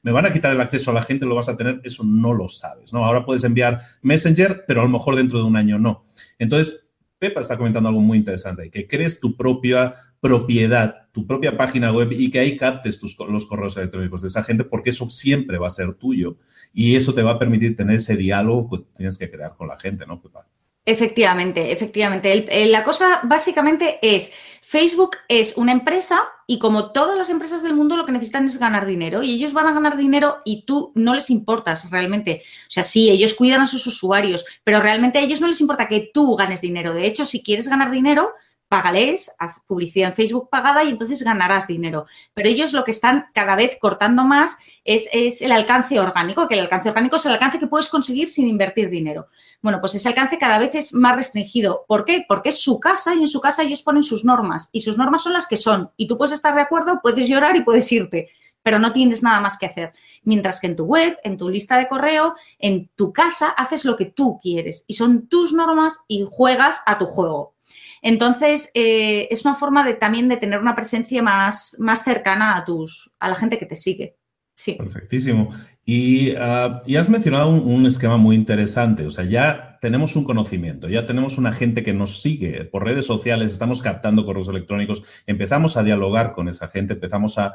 Me van a quitar el acceso a la gente, lo vas a tener, eso no lo sabes, ¿no? Ahora puedes enviar Messenger, pero a lo mejor dentro de un año no. Entonces, Pepa está comentando algo muy interesante, que crees tu propia propiedad, tu propia página web y que ahí captes tus, los correos electrónicos de esa gente, porque eso siempre va a ser tuyo y eso te va a permitir tener ese diálogo que tienes que crear con la gente, ¿no, Pepa? Efectivamente, efectivamente. la cosa básicamente es, Facebook es una empresa y como todas las empresas del mundo lo que necesitan es ganar dinero y ellos van a ganar dinero y tú no les importas realmente. O sea, sí, ellos cuidan a sus usuarios, pero realmente a ellos no les importa que tú ganes dinero. De hecho, si quieres ganar dinero, págales, haz publicidad en Facebook pagada y entonces ganarás dinero. Pero ellos lo que están cada vez cortando más es, el alcance orgánico, que el alcance orgánico es el alcance que puedes conseguir sin invertir dinero. Bueno, pues ese alcance cada vez es más restringido. ¿Por qué? Porque es su casa y en su casa ellos ponen sus normas y sus normas son las que son. Y tú puedes estar de acuerdo, puedes llorar y puedes irte pero no tienes nada más que hacer. Mientras que en tu web, en tu lista de correo, en tu casa, haces lo que tú quieres y son tus normas y juegas a tu juego. Entonces, eh, es una forma de, también de tener una presencia más, más cercana a, tus, a la gente que te sigue. Sí. Perfectísimo. Y, ah, has mencionado un, esquema muy interesante. O sea, ya tenemos un conocimiento, ya tenemos una gente que nos sigue por redes sociales, estamos captando correos electrónicos, empezamos a dialogar con esa gente, empezamos a,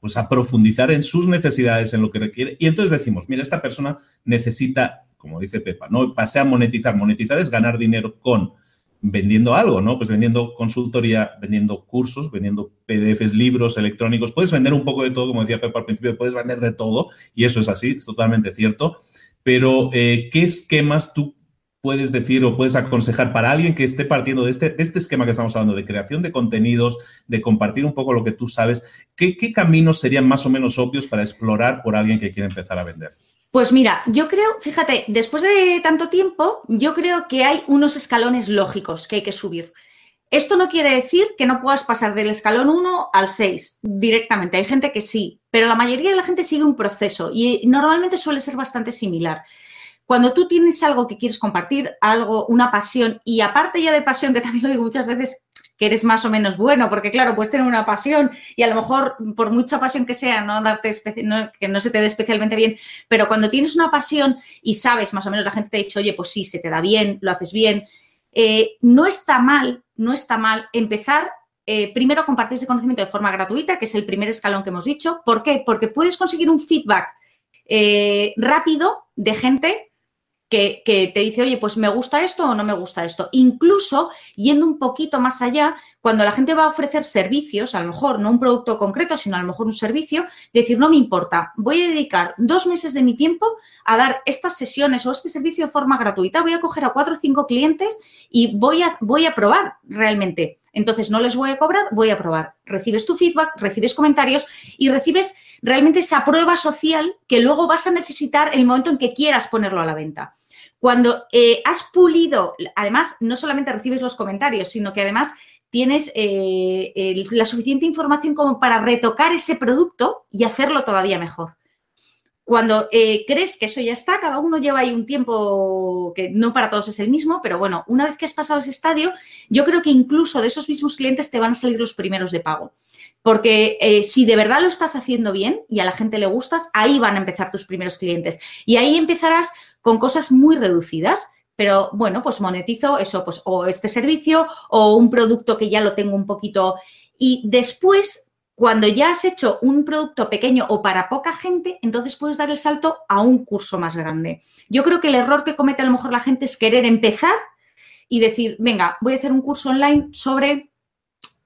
pues a profundizar en sus necesidades, en lo que requiere. Y entonces decimos, mira, esta persona necesita, como dice Pepa, ¿no? Pase a monetizar. Monetizar es ganar dinero con vendiendo algo, ¿no? Pues vendiendo consultoría, vendiendo cursos, vendiendo PDFs, libros electrónicos. Puedes vender un poco de todo, como decía Pepa al principio, puedes vender de todo, y eso es así, es totalmente cierto. Pero, eh, ¿qué esquemas tú puedes decir o puedes aconsejar para alguien que esté partiendo de este, este esquema que estamos hablando, de creación de contenidos, de compartir un poco lo que tú sabes? ¿Qué, qué caminos serían más o menos obvios para explorar por alguien que quiere empezar a vender? Pues mira, yo creo, fíjate, después de tanto tiempo, yo creo que hay unos escalones lógicos que hay que subir. Esto no quiere decir que no puedas pasar del escalón 1 al 6 directamente. Hay gente que sí, pero la mayoría de la gente sigue un proceso y normalmente suele ser bastante similar. Cuando tú tienes algo que quieres compartir, algo, una pasión, y aparte ya de pasión, que también lo digo muchas veces, que eres más o menos bueno, porque claro, puedes tener una pasión y a lo mejor, por mucha pasión que sea, no darte que no se te dé especialmente bien, pero cuando tienes una pasión y sabes, más o menos la gente te ha dicho, oye, pues sí, se te da bien, lo haces bien, eh, no está mal, no está mal empezar eh, primero compartir ese conocimiento de forma gratuita, que es el primer escalón que hemos dicho. ¿Por qué? Porque puedes conseguir un feedback eh, rápido de gente que, te dice, oye, pues me gusta esto o no me gusta esto. Incluso yendo un poquito más allá, cuando la gente va a ofrecer servicios, a lo mejor no un producto concreto, sino a lo mejor un servicio, decir, no me importa, voy a dedicar dos meses de mi tiempo a dar estas sesiones o este servicio de forma gratuita, voy a coger a cuatro o cinco clientes y voy a, voy a probar realmente. Entonces no les voy a cobrar, voy a probar. Recibes tu feedback, recibes comentarios y recibes realmente esa prueba social que luego vas a necesitar en el momento en que quieras ponerlo a la venta. Cuando eh, has pulido, además, no solamente recibes los comentarios, sino que además tienes eh, la suficiente información como para retocar ese producto y hacerlo todavía mejor. Cuando eh, crees que eso ya está, cada uno lleva ahí un tiempo que no para todos es el mismo, pero bueno, una vez que has pasado ese estadio, yo creo que incluso de esos mismos clientes te van a salir los primeros de pago. Porque eh, si de verdad lo estás haciendo bien y a la gente le gustas, ahí van a empezar tus primeros clientes. Y ahí empezarás con cosas muy reducidas. Pero bueno, pues monetizo eso, pues o este servicio o un producto que ya lo tengo un poquito. Y después, cuando ya has hecho un producto pequeño o para poca gente, entonces puedes dar el salto a un curso más grande. Yo creo que el error que comete a lo mejor la gente es querer empezar y decir, venga, voy a hacer un curso online sobre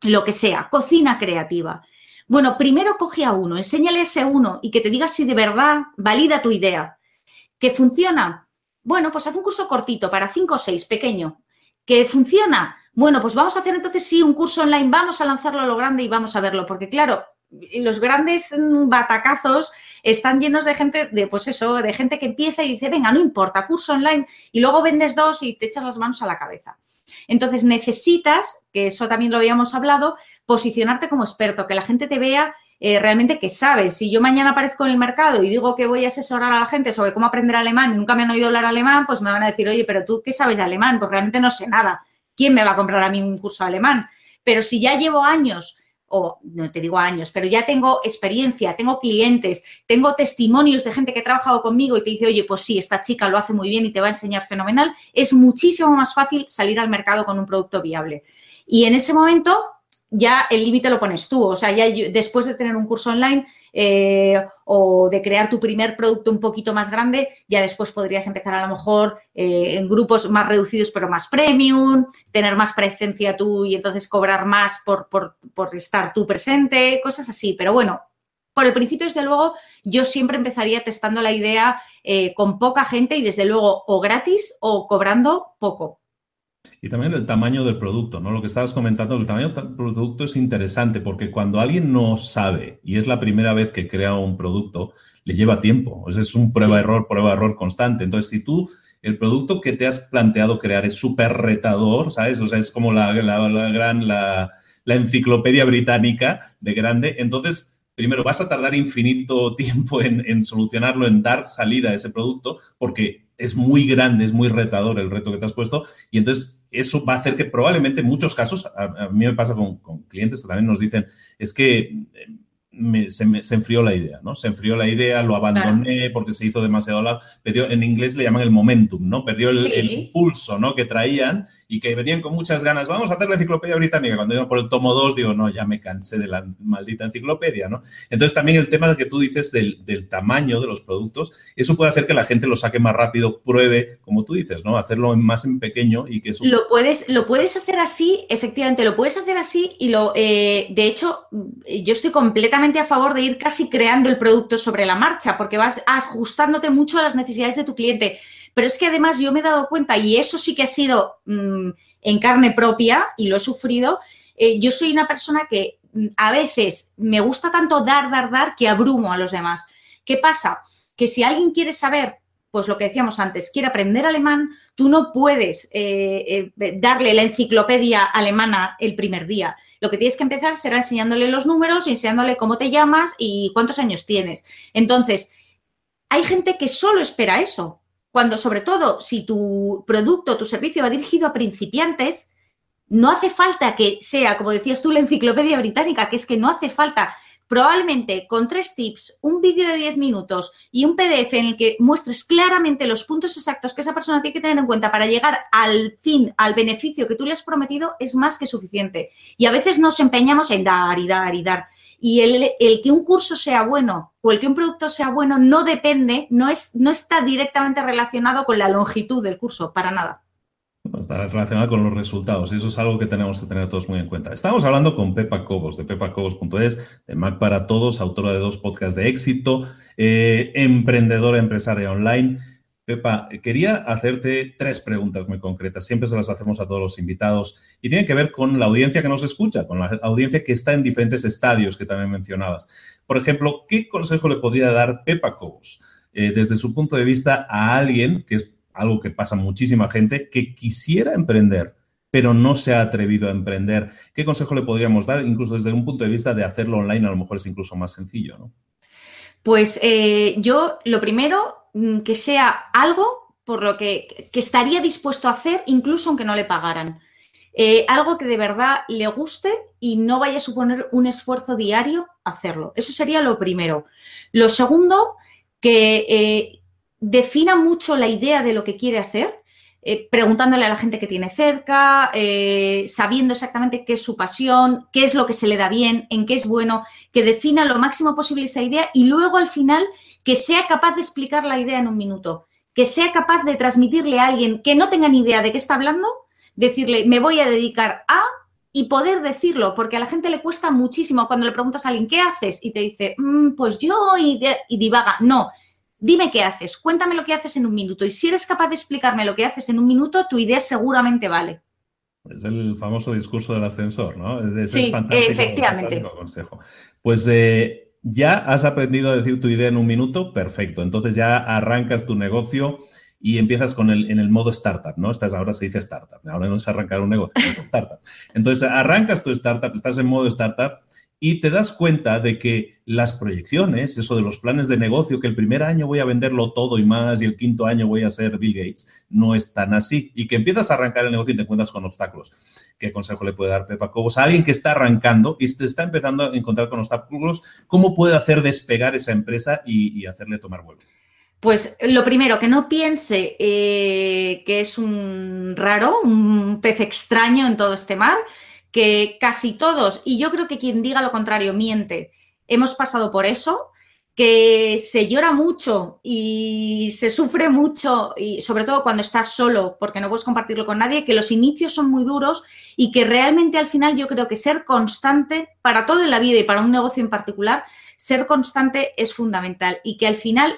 lo que sea, cocina creativa. Bueno, primero coge a uno, enséñale ese uno y que te diga si de verdad valida tu idea. ¿Que funciona? Bueno, pues haz un curso cortito para cinco o seis, pequeño. ¿Que funciona? Bueno, pues vamos a hacer entonces sí un curso online, vamos a lanzarlo a lo grande y vamos a verlo, porque claro, los grandes batacazos están llenos de gente, de pues eso, de gente que empieza y dice, venga, no importa, curso online, y luego vendes dos y te echas las manos a la cabeza. Entonces necesitas, que eso también lo habíamos hablado, posicionarte como experto, que la gente te vea eh, realmente que sabes. Si yo mañana aparezco en el mercado y digo que voy a asesorar a la gente sobre cómo aprender alemán y nunca me han oído hablar alemán, pues me van a decir, oye, pero tú qué sabes de alemán, porque realmente no sé nada. ¿Quién me va a comprar a mí un curso de alemán? Pero si ya llevo años no te digo años, pero ya tengo experiencia, tengo clientes, tengo testimonios de gente que ha trabajado conmigo y te dice, oye, pues sí, esta chica lo hace muy bien y te va a enseñar fenomenal, es muchísimo más fácil salir al mercado con un producto viable. Y en ese momento ya el límite lo pones tú. O sea, ya después de tener un curso online eh, o de crear tu primer producto un poquito más grande, ya después podrías empezar a lo mejor eh, en grupos más reducidos pero más premium, tener más presencia tú y entonces cobrar más por, estar tú presente, cosas así. Pero bueno, por el principio, desde luego, yo siempre empezaría testando la idea eh, con poca gente y desde luego o gratis o cobrando poco. Y también el tamaño del producto, ¿no? Lo que estabas comentando, el tamaño del producto es interesante porque cuando alguien no sabe y es la primera vez que crea un producto, le lleva tiempo. es un prueba-error, prueba-error constante. Entonces, si tú el producto que te has planteado crear es súper retador, ¿sabes? O sea, es como la, gran, la, enciclopedia británica de grande. Entonces, primero, vas a tardar infinito tiempo en, en solucionarlo, en dar salida a ese producto, porque es muy grande, es muy retador el reto que te has puesto. Y entonces eso va a hacer que probablemente en muchos casos, a, mí me pasa con, con, clientes que también nos dicen, es que se, enfrió la idea, ¿no? Se enfrió la idea, lo abandoné porque se hizo demasiado largo. Perdió, en inglés le llaman el momentum, ¿no? Perdió el, el, impulso, ¿no? Que traían y que venían con muchas ganas. Vamos a hacer la enciclopedia británica. Cuando iba por el tomo 2, digo, no, ya me cansé de la maldita enciclopedia, ¿no? Entonces también el tema que tú dices del, del tamaño de los productos, eso puede hacer que la gente lo saque más rápido, pruebe, como tú dices, ¿no? Hacerlo más en pequeño y que eso... Lo puedes, lo puedes hacer así, efectivamente, lo puedes hacer así y lo, eh, de hecho, yo estoy completamente a favor de ir casi creando el producto sobre la marcha, porque vas ajustándote mucho a las necesidades de tu cliente. Pero es que además yo me he dado cuenta, y eso sí que ha sido mm, en carne propia y lo he sufrido, eh, yo soy una persona que mm, a veces me gusta tanto dar, dar, dar que abrumo a los demás. ¿Qué pasa? Que si alguien quiere saber pues lo que decíamos antes, quiere aprender alemán, tú no puedes eh, eh, darle la enciclopedia alemana el primer día. Lo que tienes que empezar será enseñándole los números, enseñándole cómo te llamas y cuántos años tienes. Entonces, hay gente que solo espera eso. Cuando, sobre todo, si tu producto, tu servicio va dirigido a principiantes, no hace falta que sea, como decías tú, la enciclopedia británica, que es que no hace falta probablemente con tres tips, un vídeo de 10 minutos y un PDF en el que muestres claramente los puntos exactos que esa persona tiene que tener en cuenta para llegar al fin, al beneficio que tú le has prometido, es más que suficiente. Y a veces nos empeñamos en dar y dar y dar. Y el, que un curso sea bueno o el que un producto sea bueno no depende, no, es, no está directamente relacionado con la longitud del curso, para nada. Estará relacionado con los resultados y eso es algo que tenemos que tener todos muy en cuenta. Estamos hablando con Pepa Cobos de pepacobos.es, de Mac para Todos, autora de dos podcasts de éxito, eh, emprendedora empresaria online. Pepa, quería hacerte tres preguntas muy concretas. Siempre se las hacemos a todos los invitados y tienen que ver con la audiencia que nos escucha, con la audiencia que está en diferentes estadios que también mencionabas. Por ejemplo, ¿qué consejo le podría dar Pepa Cobos eh, desde su punto de vista a alguien que es algo que pasa muchísima gente, que quisiera emprender, pero no se ha atrevido a emprender. ¿Qué consejo le podríamos dar, incluso desde un punto de vista de hacerlo online, a lo mejor es incluso más sencillo? ¿no? Pues eh, yo lo primero, mm, que sea algo por lo que, estaría dispuesto a hacer, incluso aunque no le pagaran. Eh, algo que de verdad le guste y no vaya a suponer un esfuerzo diario hacerlo. Eso sería lo primero. Lo segundo, que eh, defina mucho la idea de lo que quiere hacer, eh, preguntándole a la gente que tiene cerca, eh, sabiendo exactamente qué es su pasión, qué es lo que se le da bien, en qué es bueno, que defina lo máximo posible esa idea y luego al final que sea capaz de explicar la idea en un minuto, que sea capaz de transmitirle a alguien que no tenga ni idea de qué está hablando, decirle, me voy a dedicar a y poder decirlo, porque a la gente le cuesta muchísimo cuando le preguntas a alguien, ¿qué haces? Y te dice, mm, pues yo y, y divaga. No, Dime qué haces, cuéntame lo que haces en un minuto y si eres capaz de explicarme lo que haces en un minuto, tu idea seguramente vale. Es el famoso discurso del ascensor, ¿no? Es, sí, fantástico, efectivamente. consejo. Pues eh, ya has aprendido a decir tu idea en un minuto, perfecto. Entonces ya arrancas tu negocio y empiezas con el, en el modo startup, ¿no? Estás, ahora se dice startup, ahora no es arrancar un negocio, es startup. Entonces, arrancas tu startup, estás en modo startup y te das cuenta de que las proyecciones, eso de los planes de negocio, que el primer año voy a venderlo todo y más y el quinto año voy a ser Bill Gates, no es tan así. Y que empiezas a arrancar el negocio y te encuentras con obstáculos. ¿Qué consejo le puede dar Pepa Cobos a alguien que está arrancando y se está empezando a encontrar con obstáculos? ¿Cómo puede hacer despegar esa empresa y, hacerle tomar vuelo? Pues lo primero, que no piense eh, que es un raro, un pez extraño en todo este mar, que casi todos, y yo creo que quien diga lo contrario miente, hemos pasado por eso, que se llora mucho y se sufre mucho, y sobre todo cuando estás solo, porque no puedes compartirlo con nadie, que los inicios son muy duros y que realmente al final yo creo que ser constante para todo en la vida y para un negocio en particular, ser constante es fundamental y que al final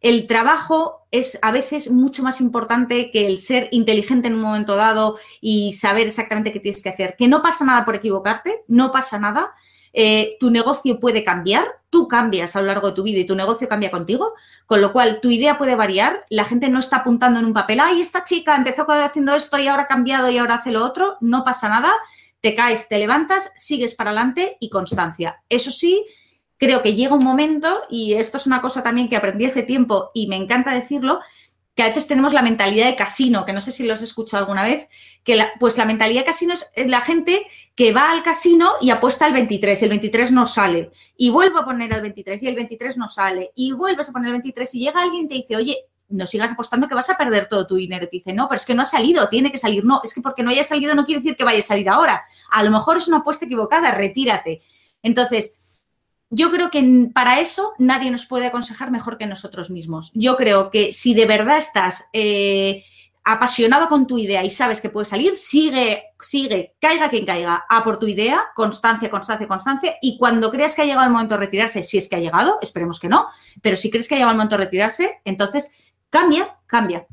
el trabajo es a veces mucho más importante que el ser inteligente en un momento dado y saber exactamente qué tienes que hacer. Que no pasa nada por equivocarte, no pasa nada. Eh, tu negocio puede cambiar, tú cambias a lo largo de tu vida y tu negocio cambia contigo, con lo cual tu idea puede variar, la gente no está apuntando en un papel, ay, esta chica empezó haciendo esto y ahora ha cambiado y ahora hace lo otro, no pasa nada, te caes, te levantas, sigues para adelante y constancia. Eso sí, creo que llega un momento, y esto es una cosa también que aprendí hace tiempo y me encanta decirlo, que a veces tenemos la mentalidad de casino, que no sé si lo has escuchado alguna vez, que la, pues la mentalidad de casino es la gente que va al casino y apuesta al 23, el 23 no sale, y vuelve a poner al 23 y el 23 no sale, y vuelves a poner el 23 y llega alguien y te dice, oye, no sigas apostando que vas a perder todo tu dinero. Y te dice, no, pero es que no ha salido, tiene que salir. No, es que porque no haya salido no quiere decir que vaya a salir ahora. A lo mejor es una apuesta equivocada, retírate. Entonces, yo creo que para eso nadie nos puede aconsejar mejor que nosotros mismos. Yo creo que si de verdad estás eh, apasionado con tu idea y sabes que puede salir, sigue, sigue, caiga quien caiga, a por tu idea, constancia, constancia, constancia, y cuando creas que ha llegado el momento de retirarse, si es que ha llegado, esperemos que no, pero si crees que ha llegado el momento de retirarse, entonces cambia, cambia.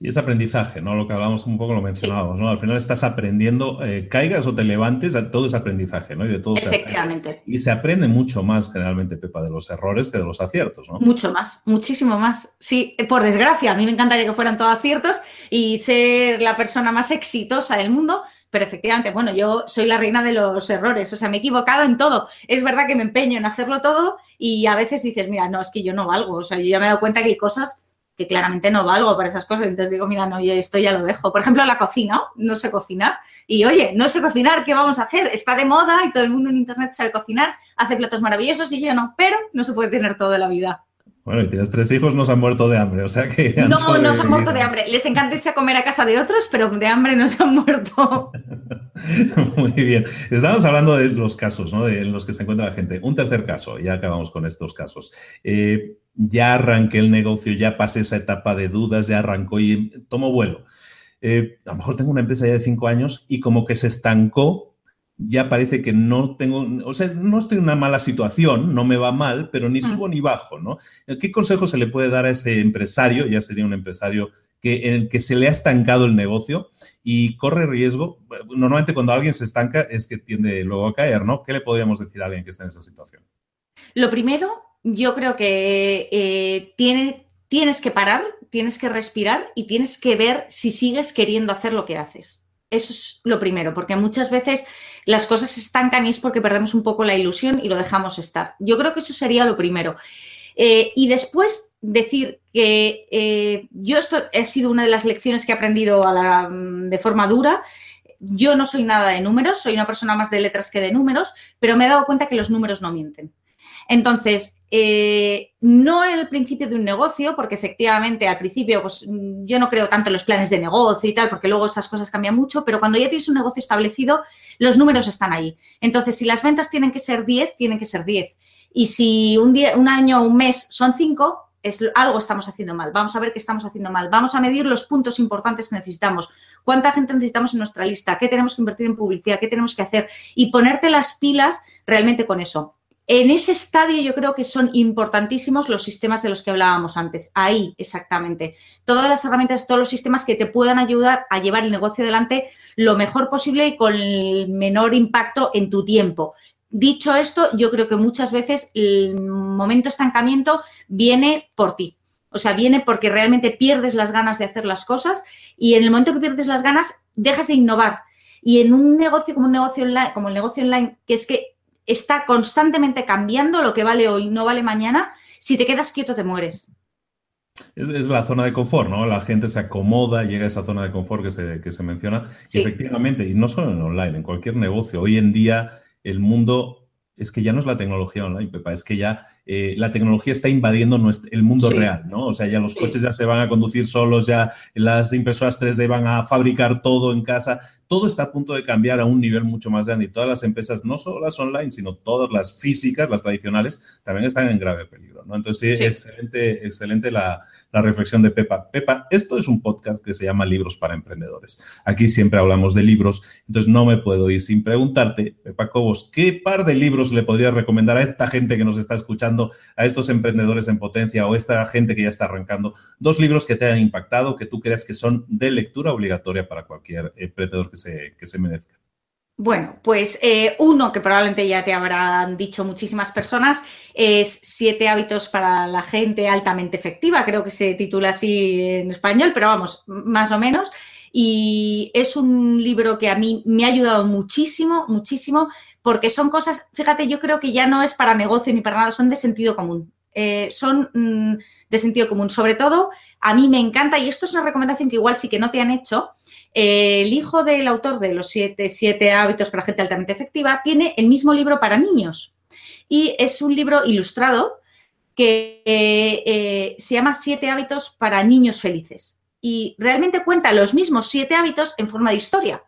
Y ese aprendizaje, ¿no? Lo que hablábamos un poco, lo mencionábamos, ¿no? Al final estás aprendiendo, eh, caigas o te levantes, a todo ese aprendizaje, ¿no? Y de todo Efectivamente. y se aprende mucho más generalmente, Pepa, de los errores que de los aciertos, ¿no? Mucho más, muchísimo más. Sí, por desgracia, a mí me encantaría que fueran todos aciertos y ser la persona más exitosa del mundo, pero efectivamente, bueno, yo soy la reina de los errores, o sea, me he equivocado en todo. Es verdad que me empeño en hacerlo todo y a veces dices, mira, no, es que yo no valgo, o sea, yo ya me he dado cuenta que hay cosas que claramente no valgo para esas cosas. Entonces digo, mira, no, yo esto ya lo dejo. Por ejemplo, la cocina, no sé cocinar. Y oye, no sé cocinar, ¿qué vamos a hacer? Está de moda y todo el mundo en Internet sabe cocinar, hace platos maravillosos y yo no, pero no se puede tener todo en la vida. Bueno, y tienes tres hijos, no se han muerto de hambre, o sea que... no, no se han muerto de hambre. Les encanta irse a comer a casa de otros, pero de hambre no se han muerto. Muy bien. Estamos hablando de los casos, ¿no? De los que se encuentra la gente. Un tercer caso, ya acabamos con estos casos. Eh, ya arranqué el negocio, ya pasé esa etapa de dudas, ya arrancó y tomo vuelo. Eh, a lo mejor tengo una empresa ya de cinco años y como que se estancó ya parece que no tengo, o sea, no estoy en una mala situación, no me va mal, pero ni subo ni bajo, ¿no? ¿Qué consejo se le puede dar a ese empresario? Ya sería un empresario que, en el que se le ha estancado el negocio y corre riesgo. Normalmente cuando alguien se estanca es que tiende luego a caer, ¿no? ¿Qué le podríamos decir a alguien que está en esa situación? Lo primero, yo creo que eh, tiene, tienes que parar, tienes que respirar y tienes que ver si sigues queriendo hacer lo que haces. Eso es lo primero, porque muchas veces las cosas se estancan y es porque perdemos un poco la ilusión y lo dejamos estar. Yo creo que eso sería lo primero. Eh, y después decir que eh, yo esto ha sido una de las lecciones que he aprendido de forma dura. Yo no soy nada de números, soy una persona más de letras que de números, pero me he dado cuenta que los números no mienten. Entonces, eh, no en el principio de un negocio, porque efectivamente al principio pues, yo no creo tanto en los planes de negocio y tal, porque luego esas cosas cambian mucho, pero cuando ya tienes un negocio establecido, los números están ahí. Entonces, si las ventas tienen que ser 10, tienen que ser 10. Y si un, día, un año o un mes son 5, es, algo estamos haciendo mal. Vamos a ver qué estamos haciendo mal. Vamos a medir los puntos importantes que necesitamos. ¿Cuánta gente necesitamos en nuestra lista? ¿Qué tenemos que invertir en publicidad? ¿Qué tenemos que hacer? Y ponerte las pilas realmente con eso. En ese estadio yo creo que son importantísimos los sistemas de los que hablábamos antes. Ahí, exactamente. Todas las herramientas, todos los sistemas que te puedan ayudar a llevar el negocio adelante lo mejor posible y con el menor impacto en tu tiempo. Dicho esto, yo creo que muchas veces el momento estancamiento viene por ti. O sea, viene porque realmente pierdes las ganas de hacer las cosas y en el momento que pierdes las ganas, dejas de innovar. Y en un negocio como un negocio online, como el negocio online, que es que está constantemente cambiando lo que vale hoy, no vale mañana, si te quedas quieto te mueres. Es, la zona de confort, ¿no? La gente se acomoda, llega a esa zona de confort que se, que se menciona. Y efectivamente, y no solo en online, en cualquier negocio, hoy en día el mundo es que ya no es la tecnología online, Pepa, es que ya eh, la tecnología está invadiendo el mundo real, ¿no? O sea, ya los coches ya se van a conducir solos, ya las impresoras 3D van a fabricar todo en casa. Todo está a punto de cambiar a un nivel mucho más grande y todas las empresas, no solo las online, sino todas las físicas, las tradicionales, también están en grave peligro, ¿no? Entonces, sí, excelente, excelente la, la reflexión de Pepa. Pepa, esto es un podcast que se llama Libros para Emprendedores. Aquí siempre hablamos de libros, entonces no me puedo ir sin preguntarte, Pepa Cobos, ¿qué par de libros le podrías recomendar a esta gente que nos está escuchando, a estos emprendedores en potencia o a esta gente que ya está arrancando? Dos libros que te hayan impactado, que tú creas que son de lectura obligatoria para cualquier emprendedor que se, merezca. Bueno, pues eh, uno que probablemente ya te habrán dicho muchísimas personas es Siete hábitos para la gente altamente efectiva, creo que se titula así en español, pero vamos, más o menos. Y es un libro que a mí me ha ayudado muchísimo, muchísimo, porque son cosas, fíjate, yo creo que ya no es para negocio ni para nada, son de sentido común. Eh, son mm, de sentido común. Sobre todo, a mí me encanta, y esto es una recomendación que igual sí que no te han hecho, el hijo del autor de los siete, hábitos para gente altamente efectiva tiene el mismo libro para niños y es un libro ilustrado que eh, se llama Siete hábitos para niños felices y realmente cuenta los mismos siete hábitos en forma de historia.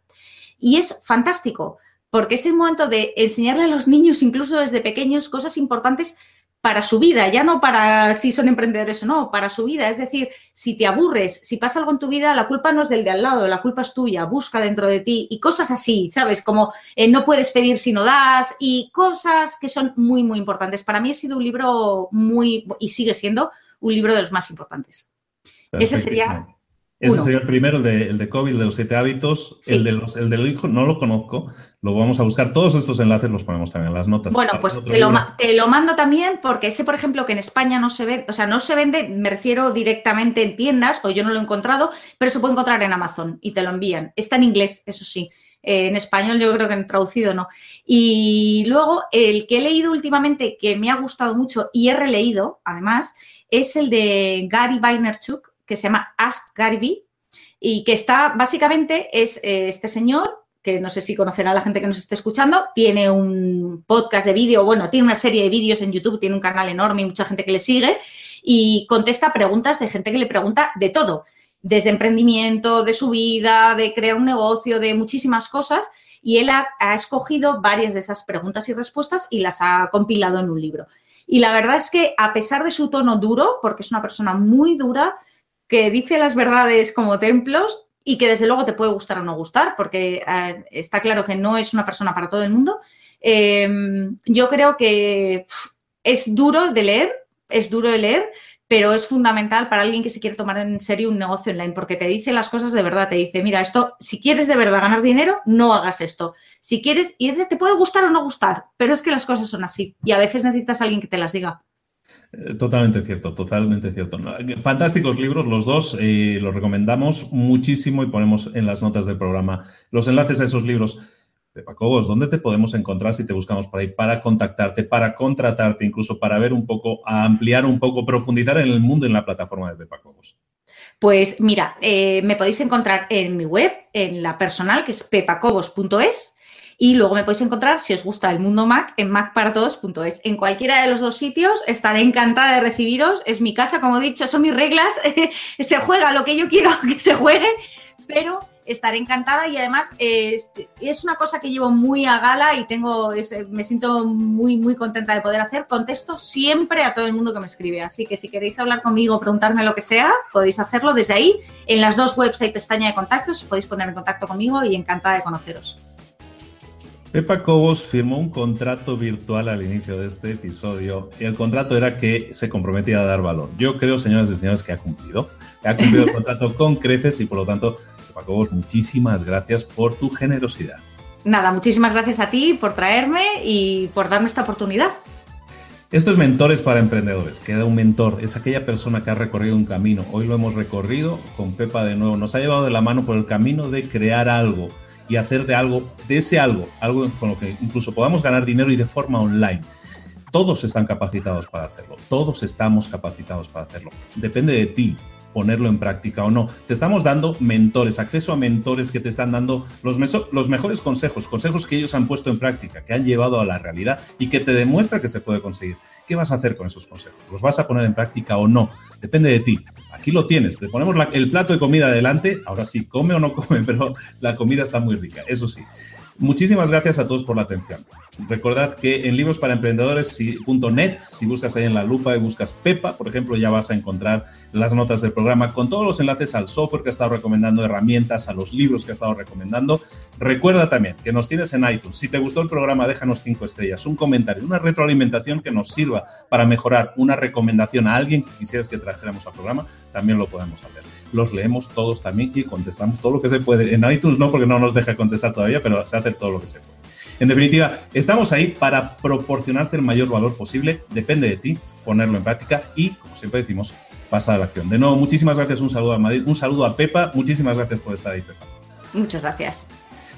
Y es fantástico, porque es el momento de enseñarle a los niños, incluso desde pequeños, cosas importantes para su vida, ya no para si son emprendedores o no, para su vida. Es decir, si te aburres, si pasa algo en tu vida, la culpa no es del de al lado, la culpa es tuya, busca dentro de ti y cosas así, ¿sabes? Como eh, no puedes pedir si no das y cosas que son muy, muy importantes. Para mí ha sido un libro muy, y sigue siendo un libro de los más importantes. Ese sería ese sería el primero, el de, el de COVID, de los siete hábitos. El, de los, el del hijo no lo conozco, lo vamos a buscar. Todos estos enlaces los ponemos también en las notas. Bueno, pues te lo, te lo, mando también porque sé, por ejemplo, que en España no se vende, o sea, no se vende, me refiero directamente en tiendas, o yo no lo he encontrado, pero se puede encontrar en Amazon y te lo envían. Está en inglés, eso sí. Eh, en español yo creo que en traducido no. Y luego el que he leído últimamente que me ha gustado mucho y he releído, además, es el de Gary Vaynerchuk, que se llama Ask Gary y que está, básicamente, es eh, este señor, que no sé si conocerá la gente que nos esté escuchando, tiene un podcast de vídeo, bueno, tiene una serie de vídeos en YouTube, tiene un canal enorme y mucha gente que le sigue y contesta preguntas de gente que le pregunta de todo, desde emprendimiento, de su vida, de crear un negocio, de muchísimas cosas. Y él ha escogido varias de esas preguntas y respuestas y las ha compilado en un libro. Y la verdad es que a pesar de su tono duro, porque es una persona muy dura, que dice las verdades como templos y que desde luego te puede gustar o no gustar, porque eh, está claro que no es una persona para todo el mundo. Em, yo creo que es duro de leer, es duro de leer, pero es fundamental para alguien que se quiere tomar en serio un negocio online, porque te dice las cosas de verdad, te dice, mira, esto, si quieres de verdad ganar dinero, no hagas esto. Si quieres, y te puede gustar o no gustar, pero es que las cosas son así y a veces necesitas a alguien que te las diga. Eh, totalmente cierto, totalmente cierto. Fantásticos libros, los dos, eh, los recomendamos muchísimo y ponemos en las notas del programa los enlaces a esos libros. De Pacobos, ¿dónde te podemos encontrar si te buscamos por ahí para contactarte, para contratarte, incluso para ver un poco, ampliar un poco, profundizar en el mundo en la plataforma de Pepacobos? Pues mira, eh, me podéis encontrar en mi web, en la personal, que es pepacobos.es y luego me podéis encontrar, si os gusta el mundo Mac, en macparatodos.es. En cualquiera de los dos sitios estaré encantada de recibiros. Es mi casa, como he dicho, son mis reglas. se juega lo que yo quiero que se juegue, pero estaré encantada y además es, una cosa que llevo muy a gala y tengo me siento muy muy contenta de poder hacer contesto siempre a todo el mundo que me escribe así que si queréis hablar conmigo preguntarme lo que sea podéis hacerlo desde ahí en las dos webs hay pestaña de contactos podéis poner en contacto conmigo y encantada de conoceros Pepa Cobos firmó un contrato virtual al inicio de este episodio y el contrato era que se comprometía a dar valor. Yo creo, señoras y señores, que ha cumplido. Ha cumplido el contrato con creces y por lo tanto, Pepa Cobos, muchísimas gracias por tu generosidad. Nada, muchísimas gracias a ti por traerme y por darme esta oportunidad. Esto es Mentores para Emprendedores. Queda un mentor, es aquella persona que ha recorrido un camino. Hoy lo hemos recorrido con Pepa de nuevo. Nos ha llevado de la mano por el camino de crear algo y hacer de algo, de ese algo, algo con lo que incluso podamos ganar dinero y de forma online. Todos están capacitados para hacerlo, todos estamos capacitados para hacerlo. Depende de ti ponerlo en práctica o no. Te estamos dando mentores, acceso a mentores que te están dando los, los mejores consejos, consejos que ellos han puesto en práctica, que han llevado a la realidad y que te demuestra que se puede conseguir. ¿Qué vas a hacer con esos consejos? ¿Los vas a poner en práctica o no? Depende de ti. Aquí lo tienes, te ponemos el plato de comida adelante, ahora sí, come o no come, pero la comida está muy rica, eso sí. Muchísimas gracias a todos por la atención. Recordad que en librosparaemprendedores.net, si buscas ahí en la lupa y buscas Pepa, por ejemplo, ya vas a encontrar las notas del programa con todos los enlaces al software que ha estado recomendando, herramientas, a los libros que ha estado recomendando. Recuerda también que nos tienes en iTunes. Si te gustó el programa, déjanos cinco estrellas, un comentario, una retroalimentación que nos sirva para mejorar, una recomendación a alguien que quisieras que trajéramos al programa, también lo podemos hacer los leemos todos también y contestamos todo lo que se puede. En iTunes no, porque no nos deja contestar todavía, pero se hace todo lo que se puede. En definitiva, estamos ahí para proporcionarte el mayor valor posible. Depende de ti ponerlo en práctica y, como siempre decimos, pasar a la acción. De nuevo, muchísimas gracias. Un saludo a Madrid, un saludo a Pepa. Muchísimas gracias por estar ahí, Pepa. Muchas gracias.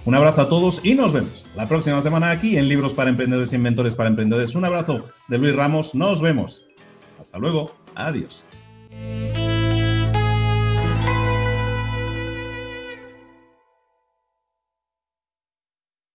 Un abrazo a todos y nos vemos la próxima semana aquí en Libros para Emprendedores y Inventores para Emprendedores. Un abrazo de Luis Ramos. Nos vemos. Hasta luego. Adiós.